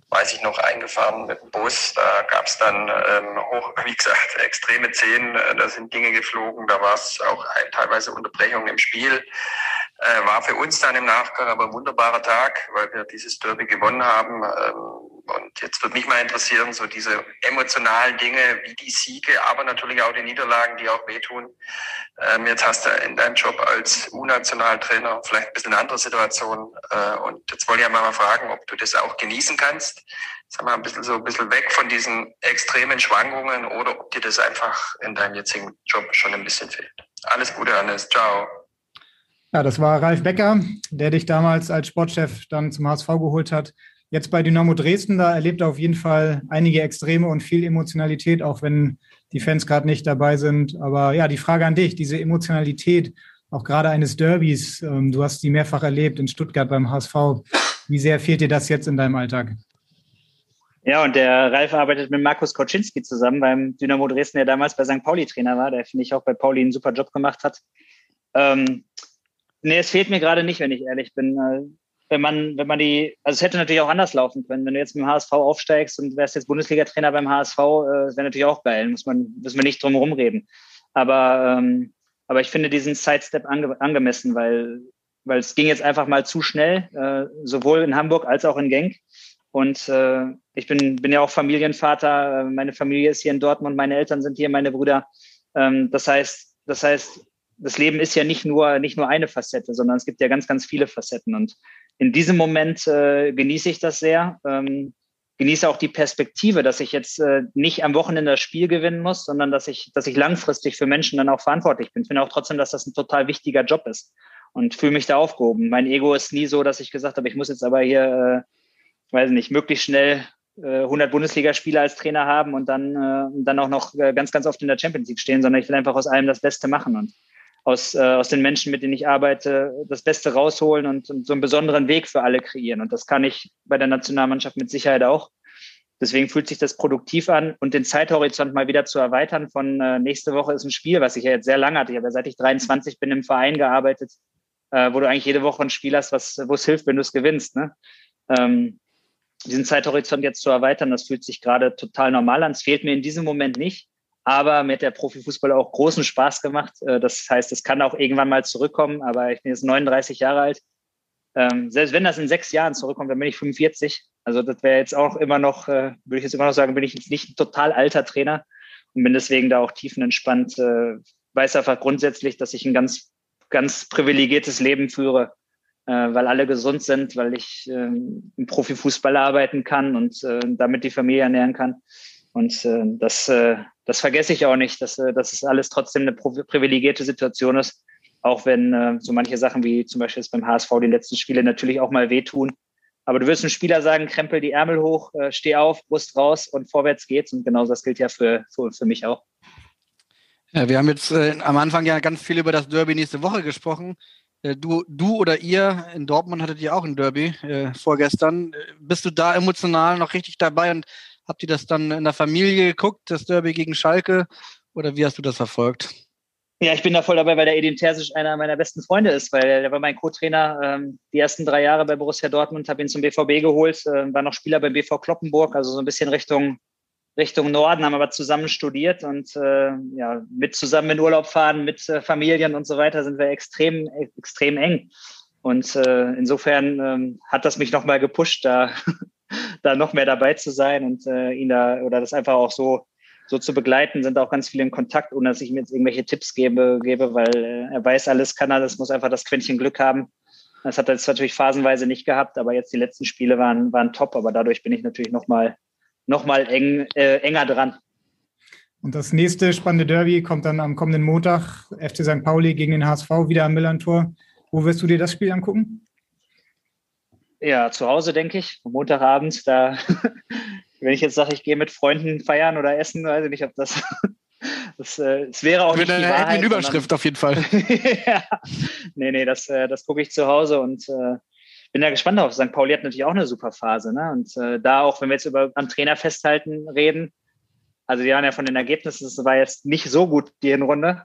Weiß ich noch, eingefahren mit dem Bus. Da gab es dann ähm, hoch, wie gesagt, extreme Szenen. Da sind Dinge geflogen, da war es auch ein, teilweise Unterbrechungen im Spiel. Äh, war für uns dann im Nachgang aber ein wunderbarer Tag, weil wir dieses Derby gewonnen haben. Ähm, und jetzt würde mich mal interessieren, so diese emotionalen Dinge wie die Siege, aber natürlich auch die Niederlagen, die auch wehtun. Ähm, jetzt hast du in deinem Job als U-Nationaltrainer vielleicht ein bisschen eine andere Situation. Äh, und jetzt wollte ich mal fragen, ob du das auch genießen kannst. Sag mal, ein bisschen so ein bisschen weg von diesen extremen Schwankungen oder ob dir das einfach in deinem jetzigen Job schon ein bisschen fehlt. Alles Gute, Hannes. Ciao. Ja, das war Ralf Becker, der dich damals als Sportchef dann zum HSV geholt hat. Jetzt bei Dynamo Dresden, da erlebt er auf jeden Fall einige Extreme und viel Emotionalität, auch wenn die Fans gerade nicht dabei sind. Aber ja, die Frage an dich, diese Emotionalität, auch gerade eines Derbys, ähm, du hast die mehrfach erlebt in Stuttgart beim HSV. Wie sehr fehlt dir das jetzt in deinem Alltag? Ja, und der Ralf arbeitet mit Markus Koczynski zusammen beim Dynamo Dresden, der damals bei St. Pauli Trainer war, der finde ich auch bei Pauli einen super Job gemacht hat. Ähm, nee, es fehlt mir gerade nicht, wenn ich ehrlich bin. Äh, wenn man, wenn man die, also es hätte natürlich auch anders laufen können. Wenn du jetzt mit dem HSV aufsteigst und wärst jetzt Bundesliga-Trainer beim HSV, äh, wäre natürlich auch geil, muss man, müssen wir nicht drum herum reden. Aber, ähm, aber ich finde diesen Sidestep ange angemessen, weil, weil es ging jetzt einfach mal zu schnell, äh, sowohl in Hamburg als auch in Genk. Und äh, ich bin, bin ja auch Familienvater. Meine Familie ist hier in Dortmund, meine Eltern sind hier, meine Brüder. Ähm, das heißt, das heißt, das Leben ist ja nicht nur, nicht nur eine Facette, sondern es gibt ja ganz, ganz viele Facetten. Und in diesem Moment äh, genieße ich das sehr. Ähm, genieße auch die Perspektive, dass ich jetzt äh, nicht am Wochenende das Spiel gewinnen muss, sondern dass ich, dass ich langfristig für Menschen dann auch verantwortlich bin. Ich finde auch trotzdem, dass das ein total wichtiger Job ist und fühle mich da aufgehoben. Mein Ego ist nie so, dass ich gesagt habe, ich muss jetzt aber hier, äh, weiß nicht, möglichst schnell äh, 100 Bundesligaspiele als Trainer haben und dann, äh, dann auch noch äh, ganz, ganz oft in der Champions League stehen, sondern ich will einfach aus allem das Beste machen und aus, äh, aus den Menschen, mit denen ich arbeite, das Beste rausholen und, und so einen besonderen Weg für alle kreieren. Und das kann ich bei der Nationalmannschaft mit Sicherheit auch. Deswegen fühlt sich das produktiv an und den Zeithorizont mal wieder zu erweitern von äh, nächste Woche ist ein Spiel, was ich ja jetzt sehr lange hatte. Ich habe ja seit ich 23 bin im Verein gearbeitet, äh, wo du eigentlich jede Woche ein Spiel hast, was, wo es hilft, wenn du es gewinnst. Ne? Ähm, diesen Zeithorizont jetzt zu erweitern, das fühlt sich gerade total normal an. Es fehlt mir in diesem Moment nicht. Aber mir hat der Profifußball auch großen Spaß gemacht. Äh, das heißt, es kann auch irgendwann mal zurückkommen, aber ich bin jetzt 39 Jahre alt. Ähm, selbst wenn das in sechs Jahren zurückkommt, dann bin ich 45. Also das wäre jetzt auch immer noch, äh, würde ich jetzt immer noch sagen, bin ich jetzt nicht ein total alter Trainer und bin deswegen da auch tiefenentspannt. Äh, weiß einfach grundsätzlich, dass ich ein ganz, ganz privilegiertes Leben führe, äh, weil alle gesund sind, weil ich äh, im Profifußball arbeiten kann und äh, damit die Familie ernähren kann. Und äh, das, äh, das vergesse ich auch nicht, dass, äh, dass es alles trotzdem eine privilegierte Situation ist. Auch wenn äh, so manche Sachen wie zum Beispiel jetzt beim HSV die letzten Spiele natürlich auch mal wehtun. Aber du wirst einem Spieler sagen, krempel die Ärmel hoch, äh, steh auf, Brust raus und vorwärts geht's. Und genau das gilt ja für, für, für mich auch. Ja, wir haben jetzt äh, am Anfang ja ganz viel über das Derby nächste Woche gesprochen. Äh, du, du oder ihr in Dortmund hattet ihr auch ein Derby äh, vorgestern. Äh, bist du da emotional noch richtig dabei und Habt ihr das dann in der Familie geguckt, das Derby gegen Schalke? Oder wie hast du das verfolgt? Ja, ich bin da voll dabei, weil der Edin Terzic einer meiner besten Freunde ist, weil der war mein Co-Trainer ähm, die ersten drei Jahre bei Borussia Dortmund, habe ihn zum BVB geholt, äh, war noch Spieler beim BV Kloppenburg, also so ein bisschen Richtung Richtung Norden, haben aber zusammen studiert und äh, ja, mit zusammen in Urlaub fahren, mit äh, Familien und so weiter sind wir extrem, extrem eng. Und äh, insofern ähm, hat das mich nochmal gepusht, da da noch mehr dabei zu sein und äh, ihn da oder das einfach auch so so zu begleiten, sind auch ganz viele in Kontakt, ohne dass ich mir jetzt irgendwelche Tipps gebe, gebe weil äh, er weiß alles, kann das muss einfach das Quäntchen Glück haben. Das hat er jetzt natürlich phasenweise nicht gehabt, aber jetzt die letzten Spiele waren, waren top, aber dadurch bin ich natürlich nochmal noch mal eng, äh, enger dran. Und das nächste spannende Derby kommt dann am kommenden Montag, FC St. Pauli gegen den HSV, wieder am Millantor. Wo wirst du dir das Spiel angucken? Ja, zu Hause, denke ich. Montagabend, da, wenn ich jetzt sage, ich gehe mit Freunden feiern oder essen, weiß ich nicht, ob das. Das, äh, das wäre auch Mit nicht die einer Wahrheit, Überschrift sondern, auf jeden Fall. ja. Nee, nee, das, äh, das gucke ich zu Hause und äh, bin da gespannt auf. St. Pauli hat natürlich auch eine super Phase. Ne? Und äh, da auch, wenn wir jetzt über am Trainer festhalten reden, also die waren ja von den Ergebnissen, das war jetzt nicht so gut, die Hinrunde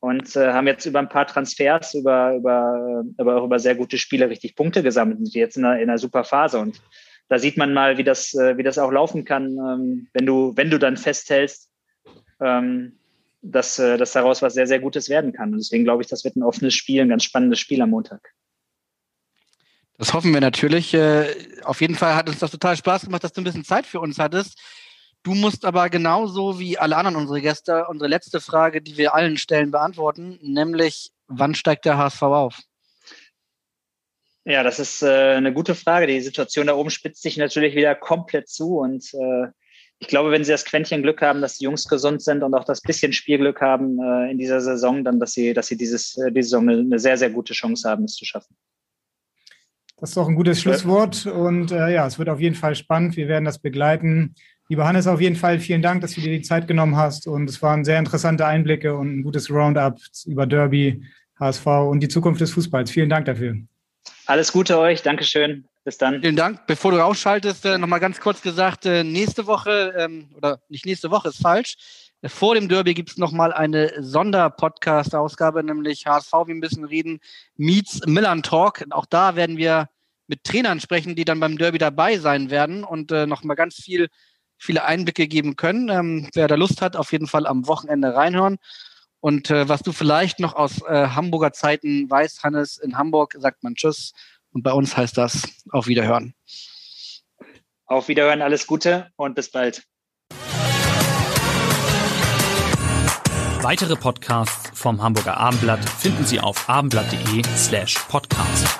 und äh, haben jetzt über ein paar Transfers, über, über, aber auch über sehr gute Spiele richtig Punkte gesammelt, sind jetzt in einer, in einer super Phase. Und da sieht man mal, wie das, äh, wie das auch laufen kann, ähm, wenn du, wenn du dann festhältst, ähm, dass, äh, dass daraus was sehr, sehr Gutes werden kann. Und deswegen glaube ich, das wird ein offenes Spiel, ein ganz spannendes Spiel am Montag. Das hoffen wir natürlich. Äh, auf jeden Fall hat uns das total Spaß gemacht, dass du ein bisschen Zeit für uns hattest. Du musst aber genauso wie alle anderen unsere Gäste unsere letzte Frage, die wir allen stellen, beantworten, nämlich wann steigt der HSV auf? Ja, das ist äh, eine gute Frage. Die Situation da oben spitzt sich natürlich wieder komplett zu und äh, ich glaube, wenn sie das Quäntchen Glück haben, dass die Jungs gesund sind und auch das bisschen Spielglück haben äh, in dieser Saison, dann, dass sie, dass sie dieses, äh, diese Saison eine, eine sehr, sehr gute Chance haben, es zu schaffen. Das ist doch ein gutes Schlusswort und äh, ja, es wird auf jeden Fall spannend. Wir werden das begleiten. Lieber Hannes, auf jeden Fall vielen Dank, dass du dir die Zeit genommen hast. Und es waren sehr interessante Einblicke und ein gutes Roundup über Derby, HSV und die Zukunft des Fußballs. Vielen Dank dafür. Alles Gute euch. Dankeschön. Bis dann. Vielen Dank. Bevor du rausschaltest, äh, nochmal ganz kurz gesagt, äh, nächste Woche, ähm, oder nicht nächste Woche, ist falsch. Äh, vor dem Derby gibt es nochmal eine Sonderpodcast-Ausgabe, nämlich HSV, wie ein bisschen reden, meets Millern Talk. Auch da werden wir mit Trainern sprechen, die dann beim Derby dabei sein werden und äh, nochmal ganz viel viele Einblicke geben können. Ähm, wer da Lust hat, auf jeden Fall am Wochenende reinhören. Und äh, was du vielleicht noch aus äh, Hamburger Zeiten weißt, Hannes, in Hamburg sagt man Tschüss und bei uns heißt das auf Wiederhören. Auf Wiederhören, alles Gute und bis bald. Weitere Podcasts vom Hamburger Abendblatt finden Sie auf abendblatt.de slash podcast.